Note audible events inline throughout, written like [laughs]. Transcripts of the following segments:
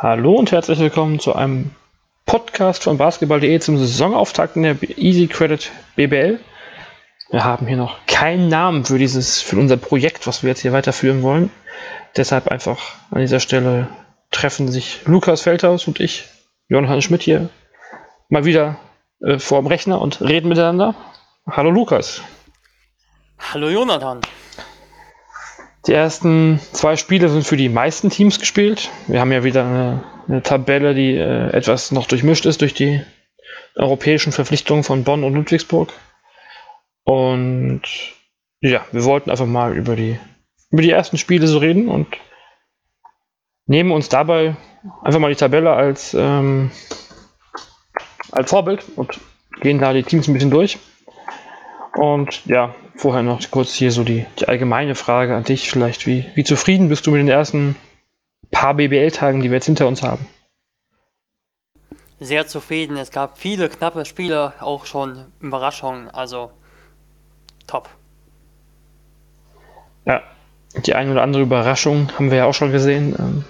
Hallo und herzlich willkommen zu einem Podcast von Basketball.de zum Saisonauftakt in der Easy Credit BBL. Wir haben hier noch keinen Namen für dieses, für unser Projekt, was wir jetzt hier weiterführen wollen. Deshalb einfach an dieser Stelle treffen sich Lukas Feldhaus und ich, Johann Schmidt hier, mal wieder äh, vor dem Rechner und reden miteinander. Hallo Lukas. Hallo Jonathan. Die ersten zwei Spiele sind für die meisten Teams gespielt. Wir haben ja wieder eine, eine Tabelle, die äh, etwas noch durchmischt ist durch die europäischen Verpflichtungen von Bonn und Ludwigsburg. Und ja, wir wollten einfach mal über die, über die ersten Spiele so reden und nehmen uns dabei einfach mal die Tabelle als, ähm, als Vorbild und gehen da die Teams ein bisschen durch. Und ja, vorher noch kurz hier so die, die allgemeine Frage an dich vielleicht. Wie, wie zufrieden bist du mit den ersten paar BBL-Tagen, die wir jetzt hinter uns haben? Sehr zufrieden. Es gab viele knappe Spiele, auch schon Überraschungen. Also top. Ja, die eine oder andere Überraschung haben wir ja auch schon gesehen. Ähm,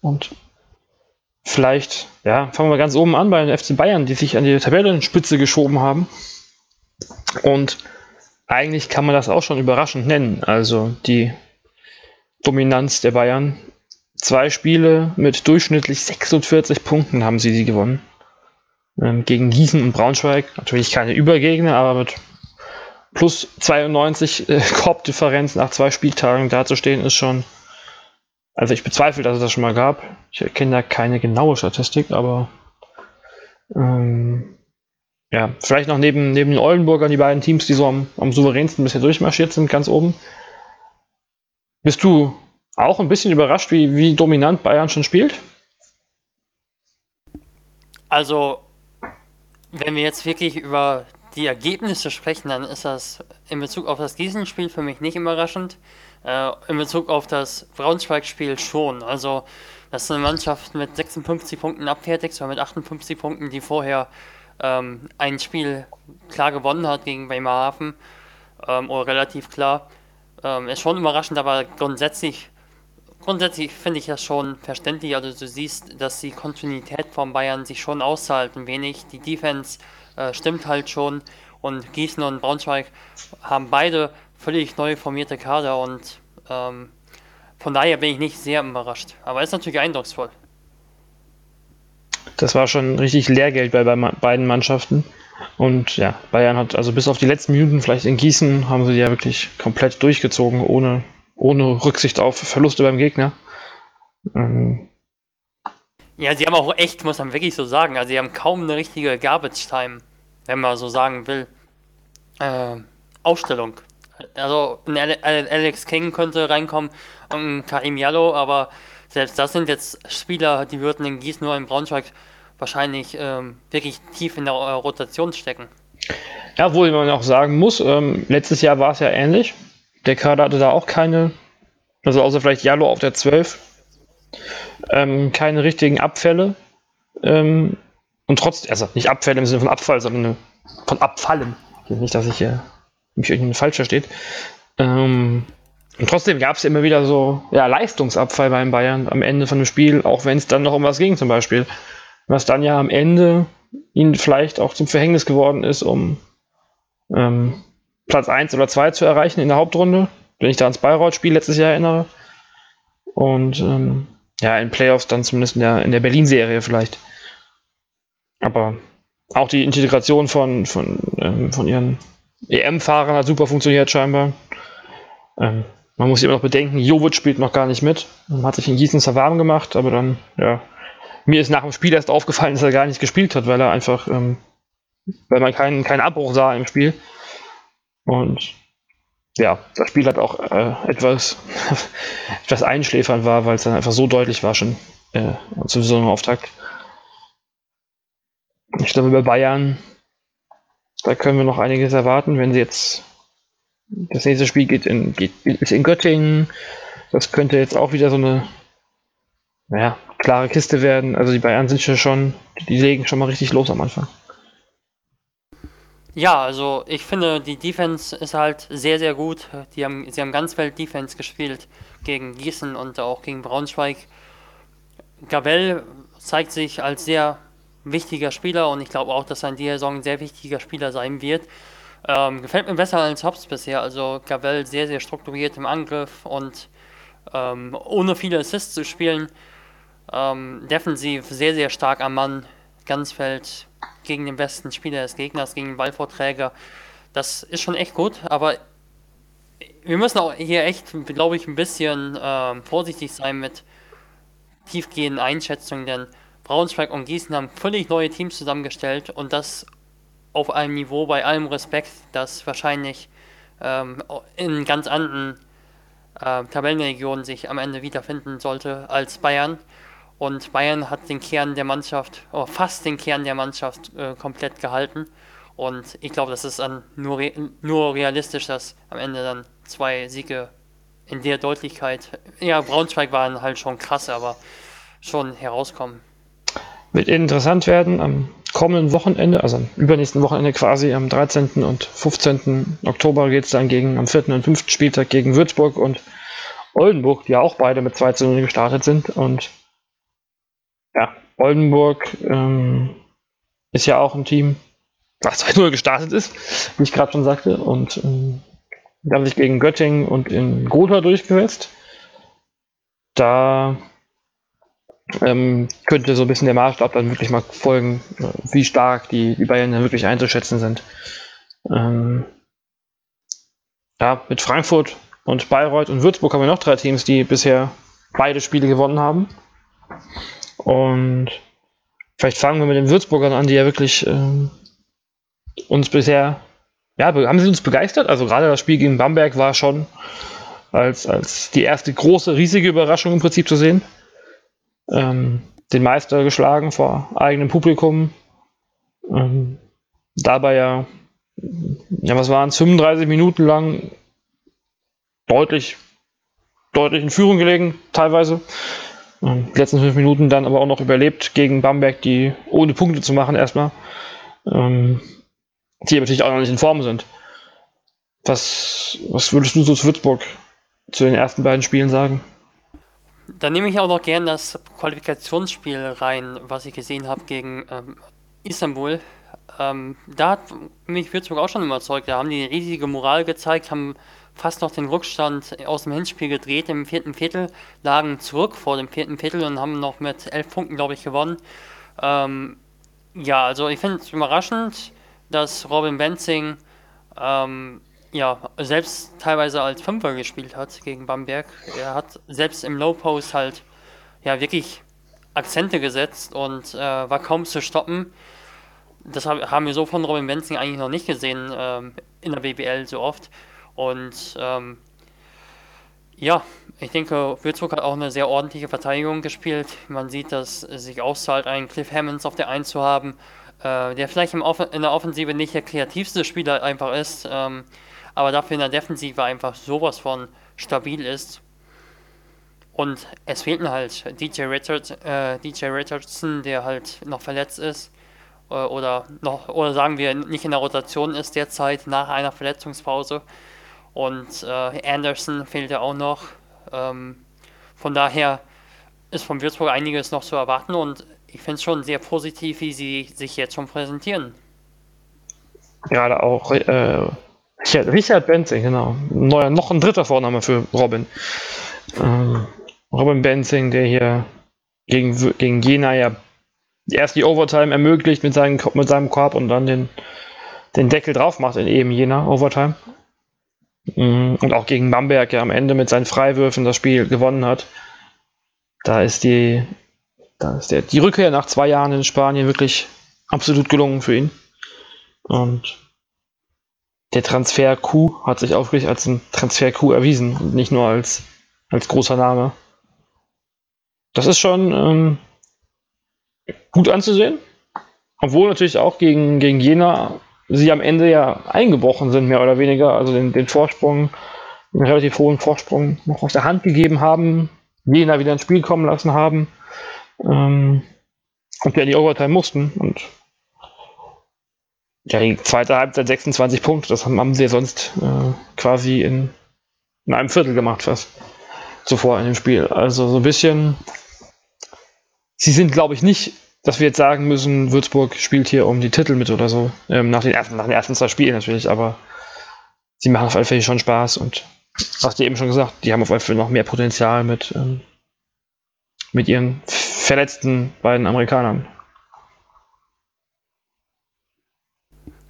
und vielleicht, ja, fangen wir ganz oben an bei den FC Bayern, die sich an die Tabellenspitze geschoben haben. Und eigentlich kann man das auch schon überraschend nennen. Also die Dominanz der Bayern. Zwei Spiele mit durchschnittlich 46 Punkten haben sie die gewonnen. Ähm, gegen Gießen und Braunschweig. Natürlich keine Übergegner, aber mit plus 92 äh, Korbdifferenz nach zwei Spieltagen dazustehen ist schon. Also ich bezweifle, dass es das schon mal gab. Ich kenne da keine genaue Statistik, aber ähm, ja, vielleicht noch neben, neben den Oldenburgern die beiden Teams, die so am, am souveränsten bisher durchmarschiert sind, ganz oben. Bist du auch ein bisschen überrascht, wie, wie dominant Bayern schon spielt? Also, wenn wir jetzt wirklich über die Ergebnisse sprechen, dann ist das in Bezug auf das Gießen-Spiel für mich nicht überraschend. Äh, in Bezug auf das Braunschweig-Spiel schon. Also, das ist eine Mannschaft mit 56 Punkten abfertigt, oder mit 58 Punkten, die vorher ähm, ein Spiel klar gewonnen hat gegen Bremerhaven, ähm, oder relativ klar. Ähm, ist schon überraschend, aber grundsätzlich, grundsätzlich finde ich das schon verständlich. Also du siehst, dass die Kontinuität von Bayern sich schon auszahlt ein wenig. Die Defense äh, stimmt halt schon und Gießen und Braunschweig haben beide völlig neu formierte Kader und ähm, von daher bin ich nicht sehr überrascht. Aber ist natürlich eindrucksvoll. Das war schon richtig Lehrgeld bei, beiden Mannschaften. Und ja, Bayern hat also bis auf die letzten Minuten, vielleicht in Gießen, haben sie ja wirklich komplett durchgezogen, ohne, ohne Rücksicht auf Verluste beim Gegner. Ähm ja, sie haben auch echt, muss man wirklich so sagen, also sie haben kaum eine richtige Garbage-Time, wenn man so sagen will, äh, Aufstellung. Also ein Alex King könnte reinkommen und ein Karim Jallo, aber selbst das sind jetzt Spieler, die würden in Gießen nur in Braunschweig wahrscheinlich ähm, wirklich tief in der Rotation stecken. Ja, wo man auch sagen muss, ähm, letztes Jahr war es ja ähnlich. Der Kader hatte da auch keine, also außer vielleicht Jallo auf der 12, ähm, keine richtigen Abfälle. Ähm, und trotzdem, also nicht Abfälle im Sinne von Abfall, sondern von Abfallen. Nicht, dass ich äh, mich irgendwie falsch versteht. Ähm, und trotzdem gab es immer wieder so ja, Leistungsabfall beim Bayern am Ende von dem Spiel, auch wenn es dann noch um was ging zum Beispiel. Was dann ja am Ende ihnen vielleicht auch zum Verhängnis geworden ist, um ähm, Platz 1 oder 2 zu erreichen in der Hauptrunde, wenn ich da ans Bayreuth-Spiel letztes Jahr erinnere. Und ähm, ja, in Playoffs dann zumindest in der, in der Berlin-Serie vielleicht. Aber auch die Integration von, von, ähm, von ihren EM-Fahrern hat super funktioniert scheinbar. Ähm, man muss immer noch bedenken, Jovic spielt noch gar nicht mit. Man hat sich in Gießen zwar warm gemacht, aber dann, ja. Mir ist nach dem Spiel erst aufgefallen, dass er gar nicht gespielt hat, weil er einfach, ähm, weil man keinen, keinen Abbruch sah im Spiel. Und ja, das Spiel hat auch äh, etwas, [laughs] etwas einschläfernd war, weil es dann einfach so deutlich war schon äh, zum Saisonauftakt. Ich glaube, bei Bayern, da können wir noch einiges erwarten, wenn sie jetzt das nächste Spiel geht in, geht, ist in Göttingen. Das könnte jetzt auch wieder so eine naja, klare Kiste werden. Also die Bayern sind ja schon, die legen schon mal richtig los am Anfang. Ja, also ich finde, die Defense ist halt sehr, sehr gut. Die haben, sie haben ganz Welt Defense gespielt gegen Gießen und auch gegen Braunschweig. Gavel zeigt sich als sehr wichtiger Spieler und ich glaube auch, dass er in dieser Saison ein sehr wichtiger Spieler sein wird. Ähm, gefällt mir besser als Hobbs bisher. Also Gavel sehr, sehr strukturiert im Angriff und ähm, ohne viele Assists zu spielen. Ähm, defensiv sehr, sehr stark am Mann. Ganzfeld gegen den besten Spieler des Gegners, gegen den Ballvorträger. Das ist schon echt gut, aber wir müssen auch hier echt, glaube ich, ein bisschen ähm, vorsichtig sein mit tiefgehenden Einschätzungen, denn Braunschweig und Gießen haben völlig neue Teams zusammengestellt und das auf einem Niveau bei allem Respekt, das wahrscheinlich ähm, in ganz anderen äh, Tabellenregionen sich am Ende wiederfinden sollte als Bayern. Und Bayern hat den Kern der Mannschaft, oder fast den Kern der Mannschaft äh, komplett gehalten. Und ich glaube, das ist dann nur, re nur realistisch, dass am Ende dann zwei Siege in der Deutlichkeit, ja, Braunschweig waren halt schon krass, aber schon herauskommen. Wird interessant werden am kommenden Wochenende, also am übernächsten Wochenende quasi, am 13. und 15. Oktober geht es dann gegen, am 4. und 5. Spieltag gegen Würzburg und Oldenburg, die ja auch beide mit 2 zu 0 gestartet sind. Und ja, Oldenburg ähm, ist ja auch ein Team, was 2 0 gestartet ist, wie ich gerade schon sagte. Und ähm, die haben sich gegen Göttingen und in Gotha durchgesetzt. Da ähm, könnte so ein bisschen der Maßstab dann wirklich mal folgen, äh, wie stark die, die Bayern dann wirklich einzuschätzen sind. Ähm, ja, mit Frankfurt und Bayreuth und Würzburg haben wir noch drei Teams, die bisher beide Spiele gewonnen haben. Und vielleicht fangen wir mit den Würzburgern an, die ja wirklich ähm, uns bisher, ja, haben sie uns begeistert? Also gerade das Spiel gegen Bamberg war schon als, als die erste große, riesige Überraschung im Prinzip zu sehen ähm, den Meister geschlagen vor eigenem Publikum. Ähm, dabei ja, ja, was waren es, 35 Minuten lang deutlich, deutlich in Führung gelegen, teilweise. Ähm, die letzten fünf Minuten dann aber auch noch überlebt gegen Bamberg, die ohne Punkte zu machen erstmal, ähm, die natürlich auch noch nicht in Form sind. Was, was würdest du so zu Würzburg zu den ersten beiden Spielen sagen? Dann nehme ich auch noch gern das Qualifikationsspiel rein, was ich gesehen habe gegen ähm, Istanbul. Ähm, da hat mich Würzburg auch schon überzeugt. Da haben die riesige Moral gezeigt, haben fast noch den Rückstand aus dem Hinspiel gedreht im vierten Viertel, lagen zurück vor dem vierten Viertel und haben noch mit elf Punkten, glaube ich, gewonnen. Ähm, ja, also ich finde es überraschend, dass Robin Benzing ähm, ja, selbst teilweise als Fünfer gespielt hat gegen Bamberg. Er hat selbst im Low Post halt ja wirklich Akzente gesetzt und äh, war kaum zu stoppen. Das haben wir so von Robin Benzing eigentlich noch nicht gesehen ähm, in der BBL so oft. Und ähm, ja, ich denke, Würzburg hat auch eine sehr ordentliche Verteidigung gespielt. Man sieht, dass es sich auszahlt, einen Cliff Hammonds auf der 1 zu haben, äh, der vielleicht in der Offensive nicht der kreativste Spieler einfach ist. Ähm, aber dafür in der Defensive einfach sowas von stabil ist. Und es fehlten halt DJ, Richard, äh, DJ Richardson, der halt noch verletzt ist. Äh, oder noch, oder sagen wir, nicht in der Rotation ist derzeit nach einer Verletzungspause. Und äh, Anderson fehlt ja auch noch. Ähm, von daher ist von Würzburg einiges noch zu erwarten und ich finde es schon sehr positiv, wie sie sich jetzt schon präsentieren. Gerade auch äh, Richard, Richard Benzing, genau. Neuer, noch ein dritter Vorname für Robin. Ähm, Robin Benzing, der hier gegen, gegen Jena ja erst die Overtime ermöglicht mit, seinen, mit seinem Korb und dann den, den Deckel drauf macht in eben Jena Overtime. Mm, und auch gegen Bamberg ja am Ende mit seinen Freiwürfen das Spiel gewonnen hat. Da ist die, da ist der, die Rückkehr nach zwei Jahren in Spanien wirklich absolut gelungen für ihn. Und der Transfer-Coup hat sich auch wirklich als ein Transfer-Coup erwiesen und nicht nur als, als großer Name. Das ist schon ähm, gut anzusehen. Obwohl natürlich auch gegen, gegen Jena sie am Ende ja eingebrochen sind, mehr oder weniger. Also den, den Vorsprung, den relativ hohen Vorsprung noch aus der Hand gegeben haben, Jena wieder ins Spiel kommen lassen haben ähm, und in die Overtime mussten. Und ja, die zweite Halbzeit 26 Punkte, das haben, haben sie sonst äh, quasi in, in einem Viertel gemacht, fast zuvor in dem Spiel. Also so ein bisschen sie sind, glaube ich, nicht, dass wir jetzt sagen müssen, Würzburg spielt hier um die Titel mit oder so. Ähm, nach, den ersten, nach den ersten zwei Spielen natürlich, aber sie machen auf alle Fälle schon Spaß und hast du eben schon gesagt, die haben auf alle Fälle noch mehr Potenzial mit, ähm, mit ihren verletzten beiden Amerikanern.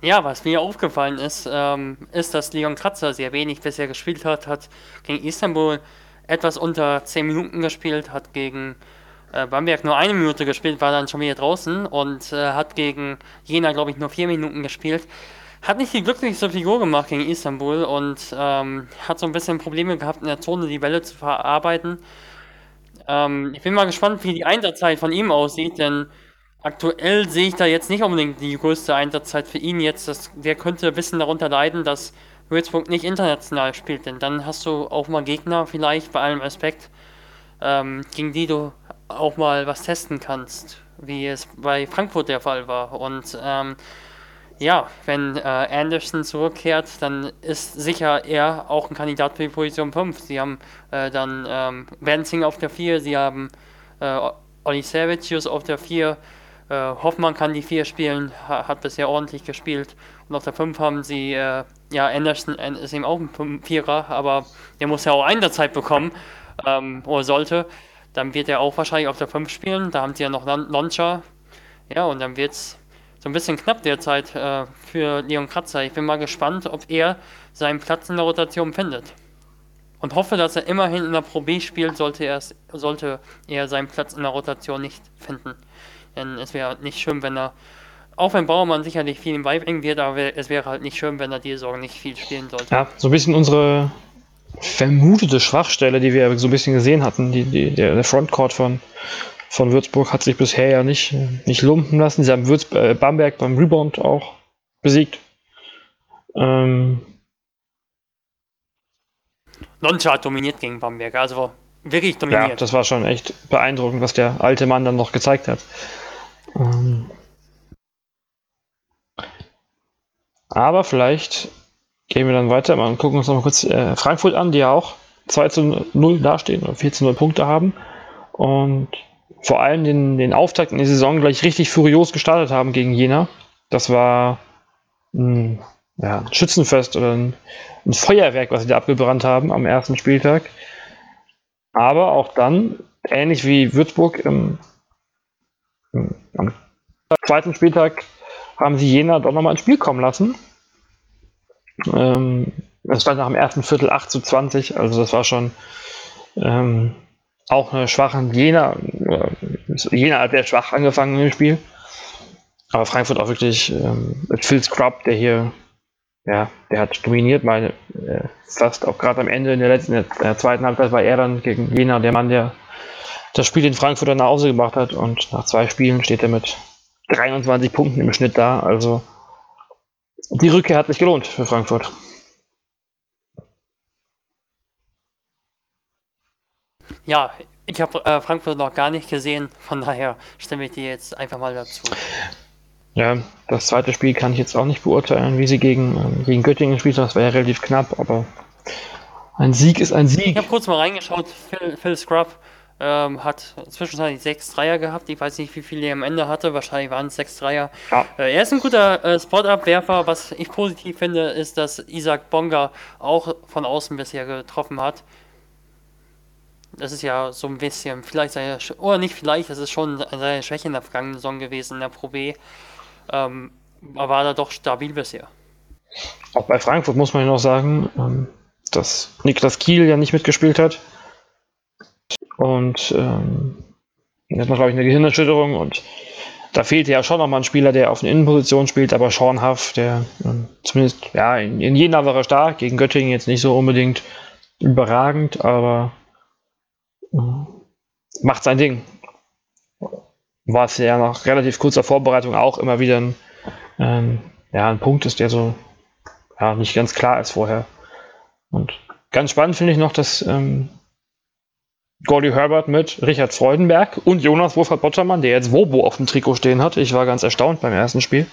Ja, was mir aufgefallen ist, ähm, ist, dass Leon Kratzer sehr wenig bisher gespielt hat, hat gegen Istanbul etwas unter 10 Minuten gespielt, hat gegen äh, Bamberg nur eine Minute gespielt, war dann schon wieder draußen und äh, hat gegen Jena, glaube ich, nur 4 Minuten gespielt. Hat nicht die glücklichste Figur gemacht gegen Istanbul und ähm, hat so ein bisschen Probleme gehabt, in der Zone die Bälle zu verarbeiten. Ähm, ich bin mal gespannt, wie die Einsatzzeit von ihm aussieht, denn aktuell sehe ich da jetzt nicht unbedingt die größte Einsatzzeit für ihn jetzt. Das, der könnte ein bisschen darunter leiden, dass Würzburg nicht international spielt, denn dann hast du auch mal Gegner vielleicht, bei allem Respekt, ähm, gegen die du auch mal was testen kannst, wie es bei Frankfurt der Fall war. Und ähm, ja, wenn äh, Anderson zurückkehrt, dann ist sicher er auch ein Kandidat für die Position 5. Sie haben äh, dann ähm, Benzing auf der 4, sie haben äh, Oli Savicius auf der 4, äh, Hoffmann kann die 4 spielen, ha hat bisher ordentlich gespielt. Und auf der 5 haben sie, äh, ja, Anderson äh, ist eben auch ein Vierer, aber der muss ja auch Einsatzzeit bekommen, ähm, oder sollte. Dann wird er auch wahrscheinlich auf der 5 spielen. Da haben sie ja noch Launcher. Ja, und dann wird es so ein bisschen knapp derzeit äh, für Leon Kratzer. Ich bin mal gespannt, ob er seinen Platz in der Rotation findet. Und hoffe, dass er immerhin in der Pro B spielt, sollte sollte er seinen Platz in der Rotation nicht finden. Denn es wäre nicht schön, wenn er, auch wenn Bauermann sicherlich viel im beibringen wird, aber es wäre halt nicht schön, wenn er diese Saison nicht viel spielen sollte. Ja, so ein bisschen unsere vermutete Schwachstelle, die wir so ein bisschen gesehen hatten, die, die, der, der Frontcourt von, von Würzburg hat sich bisher ja nicht, nicht lumpen lassen. Sie haben Würz, äh, Bamberg beim Rebound auch besiegt. Ähm, Loncha hat dominiert gegen Bamberg, also wirklich dominiert. Ja, das war schon echt beeindruckend, was der alte Mann dann noch gezeigt hat. Ähm, aber vielleicht gehen wir dann weiter und gucken uns noch mal kurz äh, Frankfurt an, die ja auch 2 zu 0 dastehen oder 4 zu 0 Punkte haben. Und vor allem den, den Auftakt in die Saison gleich richtig furios gestartet haben gegen Jena. Das war ein, ja, ein Schützenfest oder ein, ein, Feuerwerk, was sie da abgebrannt haben am ersten Spieltag. Aber auch dann, ähnlich wie Würzburg im, am zweiten Spieltag, haben sie Jena doch nochmal ins Spiel kommen lassen. Ähm, es stand nach dem ersten Viertel 8 zu 20, also das war schon ähm, auch eine schwache Jena. Jena hat sehr schwach angefangen im Spiel. Aber Frankfurt auch wirklich ähm, mit Phil Scrub, der hier, ja, der hat dominiert, meine, äh, fast auch gerade am Ende in der letzten, in der zweiten Halbzeit war er dann gegen Jena der Mann, der das Spiel in Frankfurt nach Hause gemacht hat und nach zwei Spielen steht er mit 23 Punkten im Schnitt da. Also die Rückkehr hat sich gelohnt für Frankfurt. Ja, ich habe äh, Frankfurt noch gar nicht gesehen, von daher stimme ich dir jetzt einfach mal dazu. Ja, das zweite Spiel kann ich jetzt auch nicht beurteilen, wie sie gegen, ähm, gegen Göttingen spielt. Das war ja relativ knapp, aber ein Sieg ist ein Sieg. Ich habe kurz mal reingeschaut, Phil, Phil Scrub ähm, hat zwischenzeitlich sechs Dreier gehabt. Ich weiß nicht, wie viele er am Ende hatte. Wahrscheinlich waren es sechs Dreier. Ja. Äh, er ist ein guter äh, Spot-Up-Werfer. Was ich positiv finde, ist, dass Isaac Bonga auch von außen bisher getroffen hat. Das ist ja so ein bisschen, vielleicht seine, oder nicht vielleicht, das ist schon seine Schwäche in der vergangenen Saison gewesen in der Pro B. Ähm, aber war da doch stabil bisher. Auch bei Frankfurt muss man ja noch sagen, ähm, dass Niklas Kiel ja nicht mitgespielt hat. Und ähm, hat man, glaube ich, eine Gehirnerschütterung und da fehlte ja schon nochmal ein Spieler, der auf eine Innenposition spielt, aber Sean Huff, der ähm, zumindest, ja, in, in Jena war er stark, gegen Göttingen jetzt nicht so unbedingt überragend, aber macht sein Ding. War es ja nach relativ kurzer Vorbereitung auch immer wieder ein, ähm, ja, ein Punkt ist, der so ja, nicht ganz klar ist vorher. Und ganz spannend finde ich noch, dass ähm, Gordy Herbert mit Richard Freudenberg und Jonas Wolfert Bottermann, der jetzt Wobo auf dem Trikot stehen hat. Ich war ganz erstaunt beim ersten Spiel,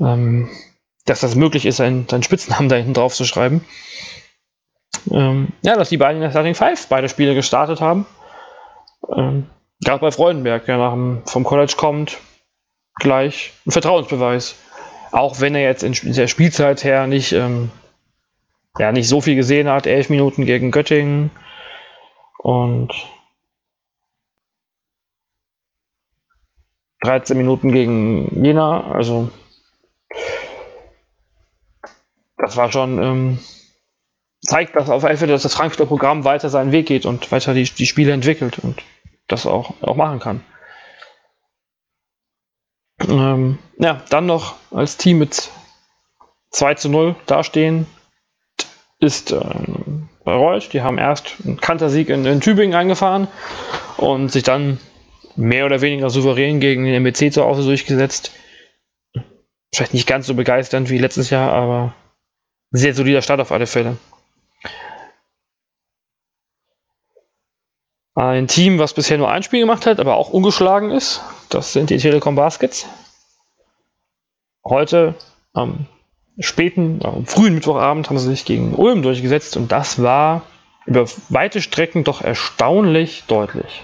ähm, dass das möglich ist, seinen, seinen Spitznamen da hinten drauf zu schreiben. Ähm, ja, dass die beiden in der Starting Five beide Spiele gestartet haben. Ähm, gerade bei Freudenberg, der nach dem, vom College kommt, gleich ein Vertrauensbeweis. Auch wenn er jetzt in der Spielzeit her nicht, ähm, ja, nicht so viel gesehen hat, elf Minuten gegen Göttingen und 13 Minuten gegen Jena, also das war schon, ähm, zeigt, dass auf Fall dass das Frankfurter Programm weiter seinen Weg geht und weiter die, die Spiele entwickelt und das auch, auch machen kann. Ähm, ja, dann noch als Team mit 2 zu 0 dastehen, ist ähm, Bayreuth. Die haben erst einen Kantersieg in, in Tübingen eingefahren und sich dann mehr oder weniger souverän gegen den MBC zu Hause durchgesetzt. Vielleicht nicht ganz so begeisternd wie letztes Jahr, aber sehr solider Start auf alle Fälle. Ein Team, was bisher nur ein Spiel gemacht hat, aber auch ungeschlagen ist, das sind die Telekom Baskets. Heute am späten, am frühen Mittwochabend haben sie sich gegen Ulm durchgesetzt und das war über weite Strecken doch erstaunlich deutlich.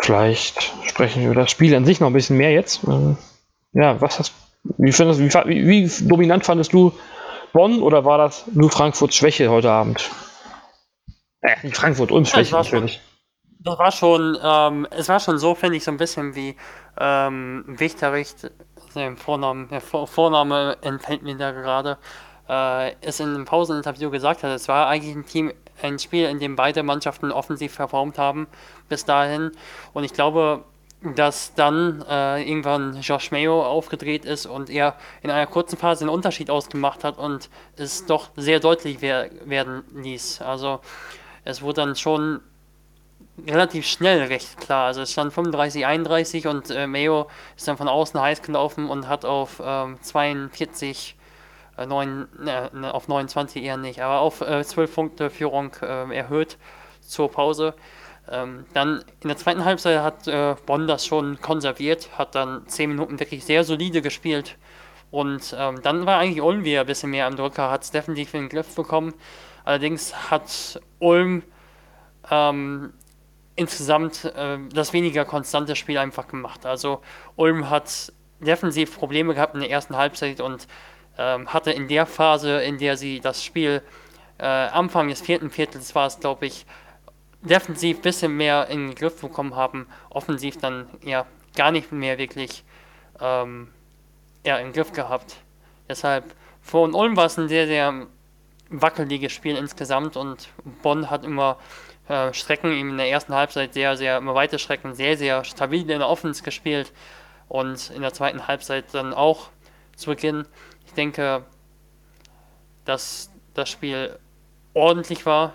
Vielleicht sprechen wir über das Spiel an sich noch ein bisschen mehr jetzt. Ähm, ja, was hast, wie, findest, wie, wie, wie dominant fandest du Bonn oder war das nur Frankfurts Schwäche heute Abend? Äh, nicht Frankfurt, Ulm Schwäche ja, natürlich. Das war schon, ähm, es war schon so, finde ich, so ein bisschen wie ähm, Wichterricht, der Vorname, der Vorname entfällt mir da gerade, äh, es in einem Pauseninterview gesagt hat. Es war eigentlich ein Team, ein Spiel, in dem beide Mannschaften offensiv performt haben bis dahin. Und ich glaube, dass dann äh, irgendwann Josh Mayo aufgedreht ist und er in einer kurzen Phase einen Unterschied ausgemacht hat und es doch sehr deutlich wer werden ließ. Also es wurde dann schon relativ schnell recht klar. Also es stand 35, 31 und äh, Mayo ist dann von außen heiß gelaufen und hat auf ähm, 42, äh, 9, äh, auf 29 eher nicht, aber auf äh, 12 Punkte Führung äh, erhöht zur Pause. Ähm, dann in der zweiten Halbzeit hat äh, Bonn das schon konserviert, hat dann 10 Minuten wirklich sehr solide gespielt. Und ähm, dann war eigentlich Ulm wieder ein bisschen mehr am Drücker, hat es definitiv in den Griff bekommen. Allerdings hat Ulm ähm, insgesamt äh, das weniger konstante Spiel einfach gemacht. Also Ulm hat defensiv Probleme gehabt in der ersten Halbzeit und ähm, hatte in der Phase, in der sie das Spiel äh, Anfang des vierten Viertels war es, glaube ich, defensiv ein bisschen mehr in den Griff bekommen haben, offensiv dann ja gar nicht mehr wirklich ähm, ja, im Griff gehabt. Deshalb, von Ulm war es ein sehr, sehr wackeliges Spiel insgesamt und Bonn hat immer äh, Strecken in der ersten Halbzeit sehr, sehr, immer weite Strecken, sehr, sehr stabil in der Offense gespielt und in der zweiten Halbzeit dann auch zu Beginn. Ich denke, dass das Spiel ordentlich war.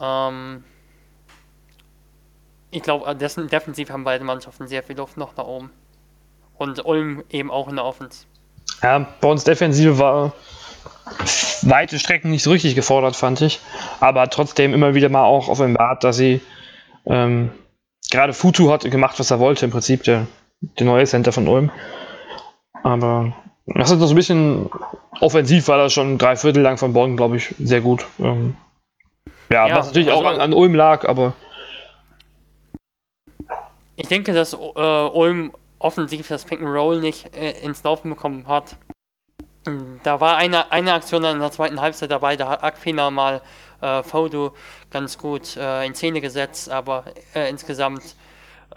Ähm, ich glaube, äh, defensiv haben beide Mannschaften sehr viel Luft noch nach oben. Und Ulm eben auch in der Offense. Ja, bei uns Defensive war weite Strecken nicht so richtig gefordert, fand ich. Aber trotzdem immer wieder mal auch offenbart, dass sie ähm, gerade Futu hat gemacht, was er wollte, im Prinzip der, der neue Center von Ulm. Aber das ist so ein bisschen offensiv, war das schon drei Viertel lang von Bonn, glaube ich, sehr gut. Ähm, ja, ja, was natürlich also, auch an, an Ulm lag, aber ich denke, dass äh, Ulm offensiv das Pick and Roll nicht äh, ins Laufen bekommen hat. Da war eine, eine Aktion in der zweiten Halbzeit dabei, da hat Aquina mal äh, Fodo ganz gut äh, in Szene gesetzt, aber äh, insgesamt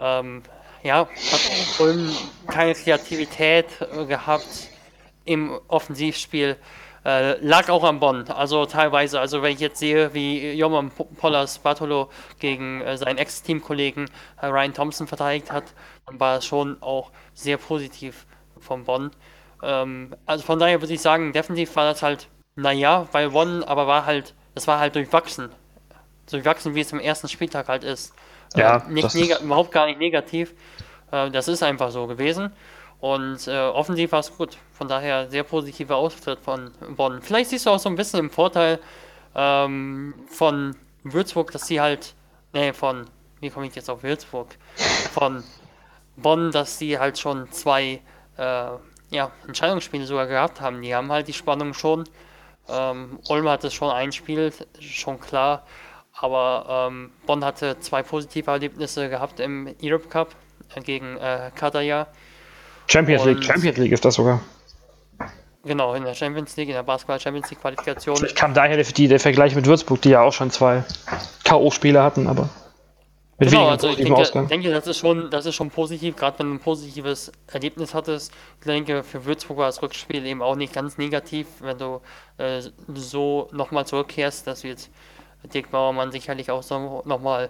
ähm, ja, hat Ulm keine Kreativität äh, gehabt im Offensivspiel. Äh, lag auch am Bonn, also teilweise. Also wenn ich jetzt sehe, wie Joman Pollas Bartolo gegen äh, seinen Ex-Teamkollegen äh, Ryan Thompson verteidigt hat, dann war es schon auch sehr positiv von Bonn. Ähm, also von daher würde ich sagen, definitiv war das halt, naja, bei Bonn, aber war halt, das war halt durchwachsen. Durchwachsen, wie es im ersten Spieltag halt ist. Ja, äh, nicht überhaupt gar nicht negativ. Äh, das ist einfach so gewesen. Und äh, offensiv war es gut. Von daher sehr positiver Auftritt von Bonn. Vielleicht siehst du auch so ein bisschen im Vorteil ähm, von Würzburg, dass sie halt, nee, von, wie komme ich jetzt auf Würzburg? Von Bonn, dass sie halt schon zwei äh, ja, Entscheidungsspiele sogar gehabt haben. Die haben halt die Spannung schon. Ähm, Ulm hat es schon ein Spiel, schon klar. Aber ähm, Bonn hatte zwei positive Erlebnisse gehabt im Europe Cup äh, gegen äh, Kataya. Champions League, Champions League ist das sogar. Genau, in der Champions League, in der Basketball Champions League Qualifikation. Vielleicht kam daher der, der Vergleich mit Würzburg, die ja auch schon zwei K.O.-Spiele hatten, aber mit genau, also ich denke, denke, das ist schon, das ist schon positiv, gerade wenn du ein positives Erlebnis hattest. Ich denke, für Würzburg war das Rückspiel eben auch nicht ganz negativ, wenn du äh, so nochmal zurückkehrst. Das wird Dirk Bauermann sicherlich auch so nochmal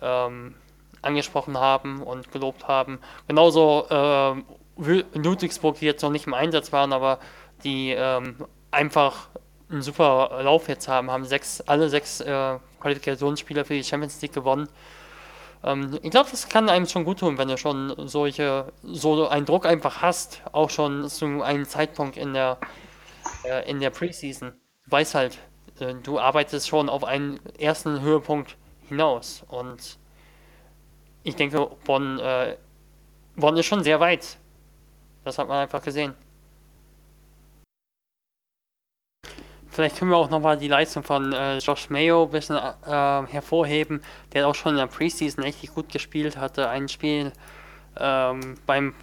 ähm, angesprochen haben und gelobt haben. Genauso äh, Ludwigsburg, die jetzt noch nicht im Einsatz waren, aber die ähm, einfach einen super Lauf jetzt haben, haben sechs, alle sechs äh, Qualifikationsspieler für die Champions League gewonnen. Ähm, ich glaube, das kann einem schon gut tun, wenn du schon solche, so einen Druck einfach hast, auch schon zu einem Zeitpunkt in der, äh, in der Preseason. Du weißt halt, äh, du arbeitest schon auf einen ersten Höhepunkt hinaus und ich denke, Bonn, äh, Bonn ist schon sehr weit. Das hat man einfach gesehen. Vielleicht können wir auch nochmal die Leistung von äh, Josh Mayo ein bisschen äh, hervorheben. Der auch schon in der Preseason richtig gut gespielt, hatte ein Spiel ähm, beim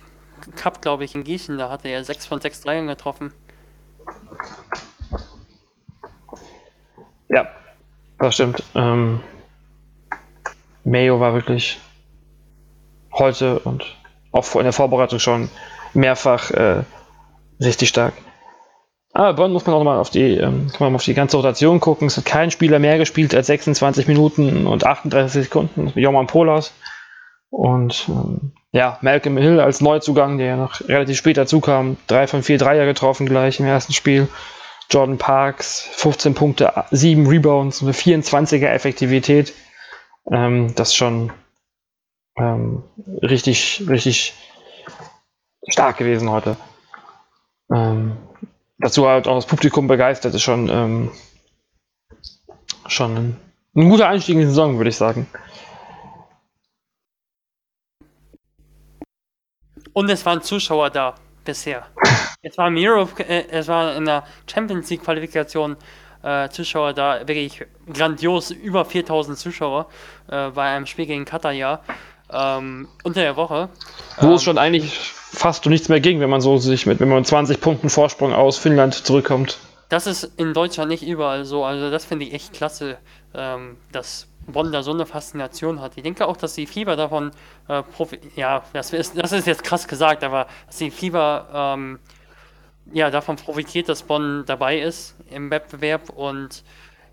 Cup, glaube ich, in Gießen, da hatte er 6 von 6 Dreiern getroffen. Ja, das stimmt. Ähm, Mayo war wirklich heute und auch in der Vorbereitung schon mehrfach äh, richtig stark. Aber Bonn muss man auch mal auf die, ähm, kann man auf die ganze Rotation gucken. Es hat kein Spieler mehr gespielt als 26 Minuten und 38 Sekunden. Joman Polas. Und ähm, ja, Malcolm Hill als Neuzugang, der ja noch relativ spät dazu kam. Drei von vier Dreier getroffen gleich im ersten Spiel. Jordan Parks, 15 Punkte, 7 Rebounds, eine 24er Effektivität. Ähm, das ist schon ähm, richtig, richtig stark gewesen heute. Ähm, dazu halt auch das Publikum begeistert ist schon, ähm, schon ein, ein guter Einstieg in die Saison, würde ich sagen. Und es waren Zuschauer da bisher. [laughs] Es war, im Europe, äh, es war in der Champions League Qualifikation äh, Zuschauer da, wirklich grandios, über 4000 Zuschauer äh, bei einem Spiel gegen Katar ja ähm, unter der Woche. Wo ähm, es schon eigentlich fast nichts mehr ging, wenn man so sich mit, wenn man 20 Punkten Vorsprung aus Finnland zurückkommt. Das ist in Deutschland nicht überall so. Also das finde ich echt klasse, ähm, dass Bonn da so eine Faszination hat. Ich denke auch, dass die Fieber davon äh, ja, das ist, das ist jetzt krass gesagt, aber dass die Fieber ähm, ja davon profitiert, dass Bonn dabei ist im Wettbewerb und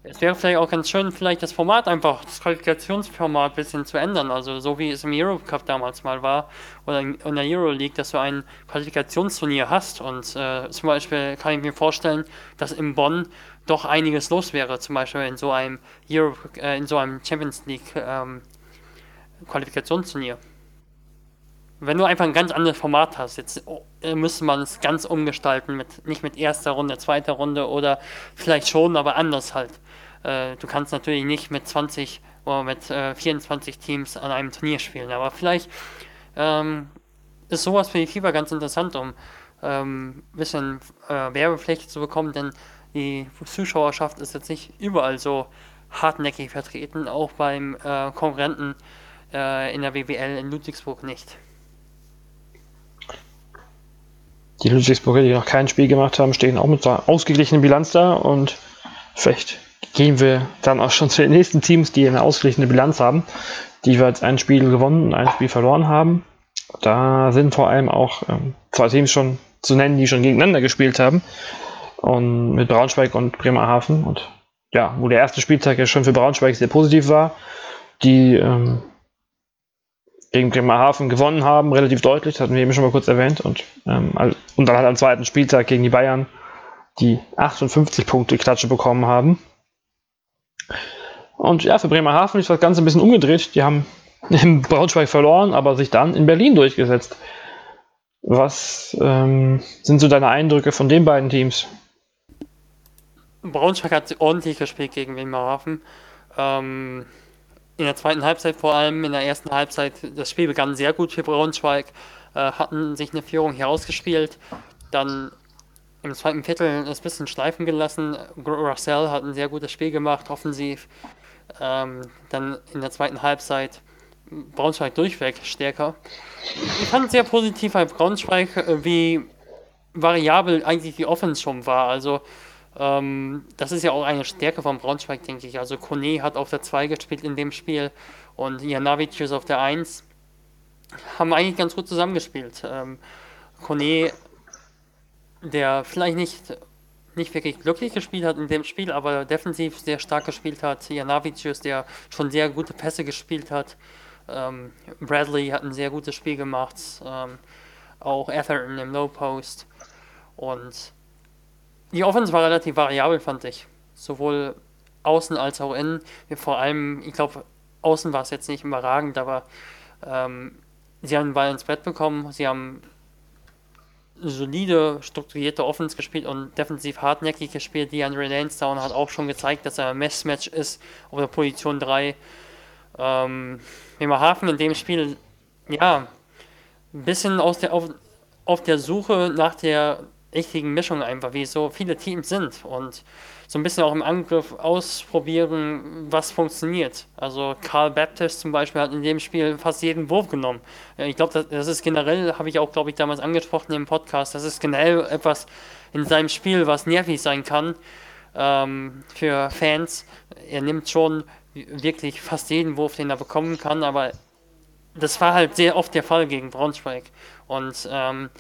es wäre vielleicht auch ganz schön, vielleicht das Format einfach, das Qualifikationsformat ein bisschen zu ändern. Also so wie es im Euro Cup damals mal war oder in, der Euro League, dass du ein Qualifikationsturnier hast. Und äh, zum Beispiel kann ich mir vorstellen, dass in Bonn doch einiges los wäre, zum Beispiel in so einem Euro, äh, in so einem Champions League ähm, Qualifikationsturnier. Wenn du einfach ein ganz anderes Format hast, jetzt äh, müsste man es ganz umgestalten, mit, nicht mit erster Runde, zweiter Runde oder vielleicht schon, aber anders halt. Äh, du kannst natürlich nicht mit 20 oder mit äh, 24 Teams an einem Turnier spielen, aber vielleicht ähm, ist sowas für die FIFA ganz interessant, um ähm, ein bisschen äh, Werbefläche zu bekommen, denn die Zuschauerschaft ist jetzt nicht überall so hartnäckig vertreten, auch beim äh, Konkurrenten äh, in der WWL in Ludwigsburg nicht. Die Ludwigsburger, die noch kein Spiel gemacht haben, stehen auch mit einer ausgeglichenen Bilanz da und vielleicht gehen wir dann auch schon zu den nächsten Teams, die eine ausgeglichene Bilanz haben, die jeweils ein Spiel gewonnen und ein Spiel verloren haben. Da sind vor allem auch ähm, zwei Teams schon zu nennen, die schon gegeneinander gespielt haben. Und mit Braunschweig und Bremerhaven. Und ja, wo der erste Spieltag ja schon für Braunschweig sehr positiv war, die ähm, gegen Bremerhaven gewonnen haben, relativ deutlich, das hatten wir eben schon mal kurz erwähnt. Und, ähm, und dann halt am zweiten Spieltag gegen die Bayern, die 58 Punkte Klatsche bekommen haben. Und ja, für Bremerhaven ist das Ganze ein bisschen umgedreht. Die haben [laughs] in Braunschweig verloren, aber sich dann in Berlin durchgesetzt. Was ähm, sind so deine Eindrücke von den beiden Teams? Braunschweig hat ordentlich gespielt gegen Bremerhaven. Ähm, in der zweiten Halbzeit vor allem, in der ersten Halbzeit, das Spiel begann sehr gut für Braunschweig, äh, hatten sich eine Führung herausgespielt. Dann im zweiten Viertel ist ein bisschen schleifen gelassen. Russell hat ein sehr gutes Spiel gemacht, offensiv. Ähm, dann in der zweiten Halbzeit Braunschweig durchweg stärker. Ich fand es sehr positiv bei Braunschweig, äh, wie variabel eigentlich die Offense schon war. Also ähm, das ist ja auch eine Stärke von Braunschweig, denke ich. Also Kone hat auf der 2 gespielt in dem Spiel und Janovic ist auf der 1. Haben eigentlich ganz gut zusammengespielt. Ähm, Kone, der vielleicht nicht, nicht wirklich glücklich gespielt hat in dem Spiel, aber defensiv sehr stark gespielt hat. Janavicius, der schon sehr gute Pässe gespielt hat. Ähm, Bradley hat ein sehr gutes Spiel gemacht. Ähm, auch Atherton im Low Post. Und die Offense war relativ variabel, fand ich. Sowohl außen als auch innen. Vor allem, ich glaube, außen war es jetzt nicht überragend, aber ähm, sie haben den Ball ins Brett bekommen. Sie haben solide, strukturierte Offense gespielt und defensiv hartnäckig gespielt. DeAndre Lansdowne hat auch schon gezeigt, dass er ein Messmatch ist auf der Position 3. Ähm, Bremerhaven in dem Spiel, ja, ein bisschen aus der, auf, auf der Suche nach der richtigen Mischung einfach, wie so viele Teams sind und so ein bisschen auch im Angriff ausprobieren, was funktioniert. Also Karl Baptist zum Beispiel hat in dem Spiel fast jeden Wurf genommen. Ich glaube, das, das, ist generell, habe ich auch, glaube ich, damals angesprochen im Podcast, das ist generell etwas in seinem Spiel, was nervig sein kann ähm, für Fans. Er nimmt schon wirklich fast jeden Wurf, den er bekommen kann, aber das war halt sehr oft der Fall gegen Braunschweig. Und ähm,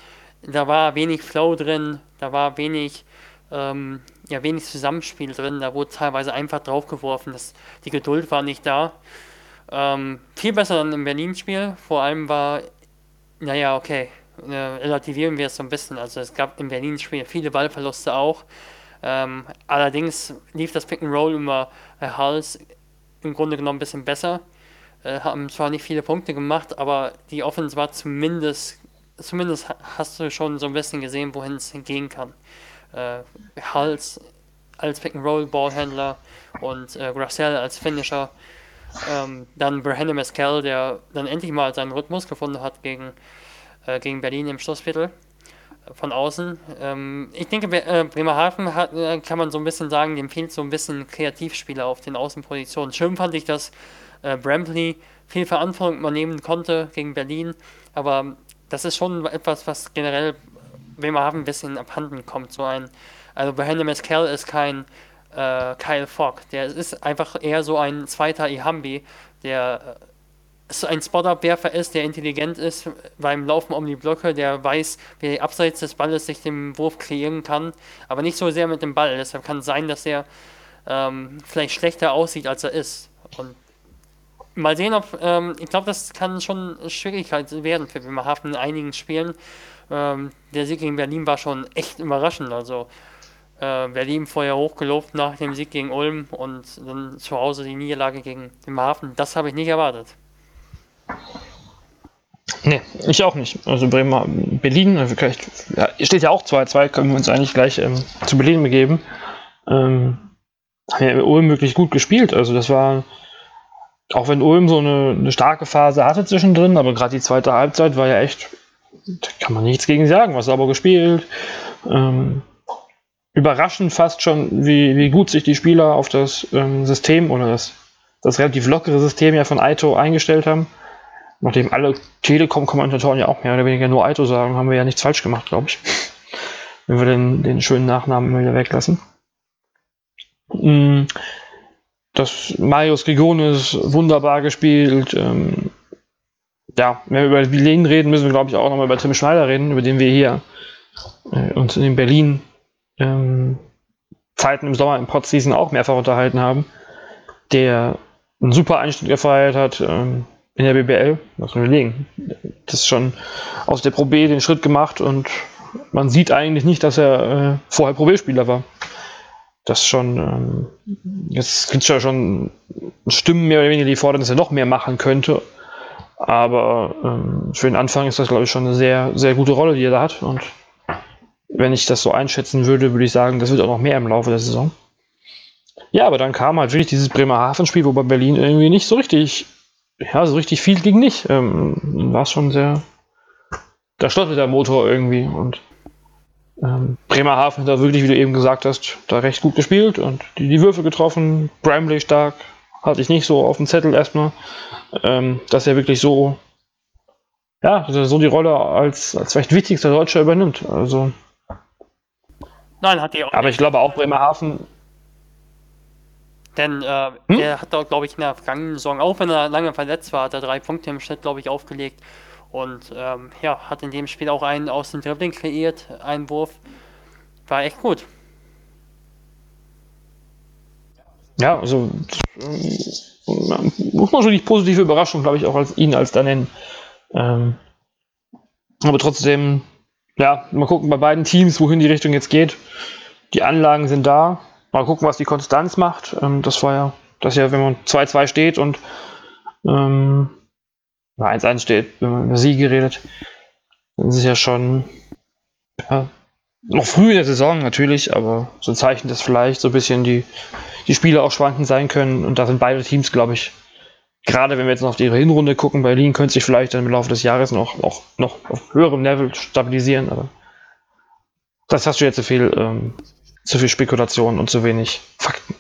da war wenig Flow drin, da war wenig, ähm, ja, wenig Zusammenspiel drin, da wurde teilweise einfach draufgeworfen, das, die Geduld war nicht da. Ähm, viel besser dann im Berlin-Spiel, vor allem war, naja, okay, äh, relativieren wir es so ein bisschen, also es gab im Berlin-Spiel viele Ballverluste auch. Ähm, allerdings lief das Pick and Roll über äh, Hals im Grunde genommen ein bisschen besser. Äh, haben zwar nicht viele Punkte gemacht, aber die Offense war zumindest, zumindest hast du schon so ein bisschen gesehen, wohin es hingehen kann. Äh, Hals als Pick-and-Roll-Ballhändler und äh, Grassell als Finisher. Ähm, dann Brandon Mescal, der dann endlich mal seinen Rhythmus gefunden hat gegen, äh, gegen Berlin im Schlussviertel von außen. Ähm, ich denke, äh, Bremerhaven hat, äh, kann man so ein bisschen sagen, dem fehlt so ein bisschen Kreativspieler auf den Außenpositionen. Schön fand ich, dass äh, Bramley viel Verantwortung übernehmen konnte gegen Berlin, aber das ist schon etwas, was generell Bremerhaven ein bisschen abhanden kommt. So ein, also Brandon Mescal ist kein äh, Kyle Fogg, der ist einfach eher so ein zweiter Ihambi, der äh, ein Spot-Up-Werfer ist, der intelligent ist beim Laufen um die Blöcke, der weiß, wie abseits des Balles sich den Wurf kreieren kann, aber nicht so sehr mit dem Ball. Deshalb kann es sein, dass er ähm, vielleicht schlechter aussieht, als er ist. Und mal sehen, ob, ähm, ich glaube, das kann schon Schwierigkeit werden für Bremerhaven in einigen Spielen. Ähm, der Sieg gegen Berlin war schon echt überraschend. Also äh, Berlin vorher hochgelobt nach dem Sieg gegen Ulm und dann zu Hause die Niederlage gegen Bremerhaven. Das habe ich nicht erwartet. Nee, ich auch nicht. Also Bremer, Berlin, also vielleicht, ja, steht ja auch 2-2, können wir uns eigentlich gleich ähm, zu Berlin begeben. Ähm, haben ja Ulm wirklich gut gespielt. Also das war, auch wenn Ulm so eine, eine starke Phase hatte zwischendrin, aber gerade die zweite Halbzeit war ja echt, da kann man nichts gegen sagen, was sauber gespielt. Ähm, überraschend fast schon, wie, wie gut sich die Spieler auf das ähm, System oder das, das relativ lockere System ja von Aito eingestellt haben nachdem alle Telekom-Kommentatoren ja auch mehr oder weniger nur Aito sagen, haben wir ja nichts falsch gemacht, glaube ich. Wenn wir den, den schönen Nachnamen immer wieder weglassen. Mm, das Marius Grigonis wunderbar gespielt. Ähm, ja, wenn wir über Vilen reden, müssen wir, glaube ich, auch nochmal über Tim Schneider reden, über den wir hier äh, uns in Berlin ähm, Zeiten im Sommer im Podseason auch mehrfach unterhalten haben, der einen super Einstieg gefeiert hat, ähm, in der BBL, muss man überlegen. Das ist schon aus der Pro B den Schritt gemacht und man sieht eigentlich nicht, dass er äh, vorher Pro B-Spieler war. Das schon, ähm, jetzt gibt es ja schon Stimmen mehr oder weniger, die fordern, dass er noch mehr machen könnte. Aber ähm, für den Anfang ist das, glaube ich, schon eine sehr, sehr gute Rolle, die er da hat. Und wenn ich das so einschätzen würde, würde ich sagen, das wird auch noch mehr im Laufe der Saison. Ja, aber dann kam halt wirklich dieses Bremerhaven-Spiel, wo bei Berlin irgendwie nicht so richtig ja, so richtig viel ging nicht. Ähm, war schon sehr. Da stottert der Motor irgendwie und ähm, Bremerhaven hat da wirklich, wie du eben gesagt hast, da recht gut gespielt und die, die Würfe getroffen. Bramley stark, hatte ich nicht so auf dem Zettel erstmal, ähm, dass er wirklich so, ja, so die Rolle als, als vielleicht wichtigster Deutscher übernimmt. Also. Nein, hat er auch. Aber ich glaube auch Bremerhaven. Denn äh, hm? er hat dort, glaube ich, in der vergangenen Saison, auch wenn er lange verletzt war, hat er drei Punkte im Schnitt, glaube ich, aufgelegt. Und ähm, ja, hat in dem Spiel auch einen aus dem Dribbling kreiert, einen Wurf. War echt gut. Ja, also muss man schon die positive Überraschung, glaube ich, auch als ihn als da nennen. Ähm, aber trotzdem, ja, mal gucken bei beiden Teams, wohin die Richtung jetzt geht. Die Anlagen sind da. Mal gucken, was die Konstanz macht. Ähm, das war ja, das ja, wenn man 2-2 steht und ähm, 1-1 steht, wenn man über Siege redet, dann ist es ja schon ja, noch früh in der Saison natürlich, aber so ein Zeichen, dass vielleicht so ein bisschen die, die Spiele auch schwankend sein können. Und da sind beide Teams, glaube ich, gerade wenn wir jetzt noch auf ihre Hinrunde gucken, Berlin könnte sich vielleicht dann im Laufe des Jahres noch, noch, noch auf höherem Level stabilisieren, aber das hast du jetzt zu viel, ähm, zu viel Spekulation und zu wenig Fakten.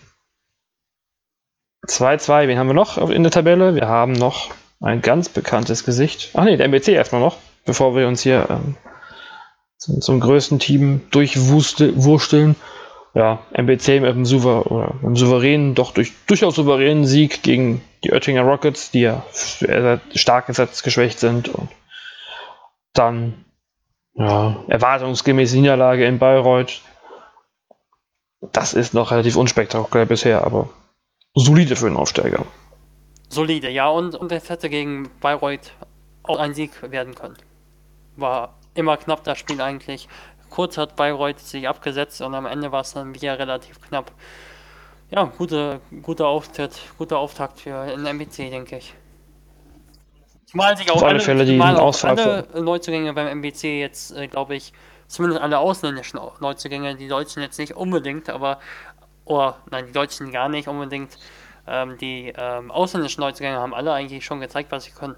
2-2, wen haben wir noch in der Tabelle? Wir haben noch ein ganz bekanntes Gesicht. Ach nee, der MBC erstmal noch, bevor wir uns hier ähm, zum, zum größten Team durchwursteln. Ja, MBC einem, Souver einem souveränen, doch durch, durchaus souveränen Sieg gegen die Oettinger Rockets, die ja stark gesetzt geschwächt sind. Und dann ja, erwartungsgemäß Niederlage in Bayreuth. Das ist noch relativ unspektakulär bisher, aber solide für den Aufsteiger. Solide, ja, und, und es hätte gegen Bayreuth auch ein Sieg werden können. War immer knapp das Spiel eigentlich. Kurz hat Bayreuth sich abgesetzt und am Ende war es dann wieder relativ knapp. Ja, gute, guter Auftritt, guter Auftakt für den MBC, denke ich. Zumal sich auch alle, Fälle, die auch alle Neuzugänge beim MBC jetzt, äh, glaube ich, zumindest alle ausländischen Neuzugänge, die Deutschen jetzt nicht unbedingt, aber, oder nein, die Deutschen gar nicht unbedingt, ähm, die ähm, ausländischen Neuzugänge haben alle eigentlich schon gezeigt, was sie können.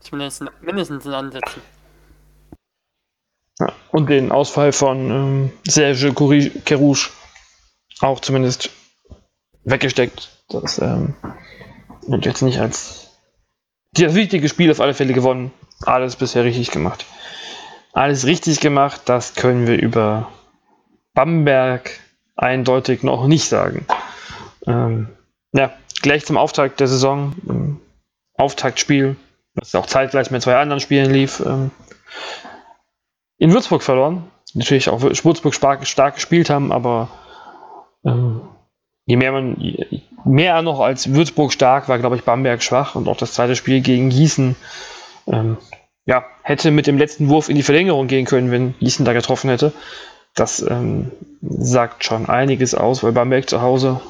Zumindest mindestens in Ansätzen. Ja, und den Ausfall von ähm, Serge Kerouche auch zumindest weggesteckt. Das ähm, wird jetzt nicht als das wichtige Spiel auf alle Fälle gewonnen. Alles bisher richtig gemacht. Alles richtig gemacht, das können wir über Bamberg eindeutig noch nicht sagen. Ähm, ja, gleich zum Auftakt der Saison, im Auftaktspiel, das auch zeitgleich mit zwei anderen Spielen lief, ähm, in Würzburg verloren. Natürlich auch Würzburg stark, stark gespielt haben, aber ähm, je mehr man, je mehr noch als Würzburg stark war, glaube ich, Bamberg schwach und auch das zweite Spiel gegen Gießen, ähm, ja, hätte mit dem letzten Wurf in die Verlängerung gehen können, wenn Gießen da getroffen hätte. Das ähm, sagt schon einiges aus, weil Bamberg zu Hause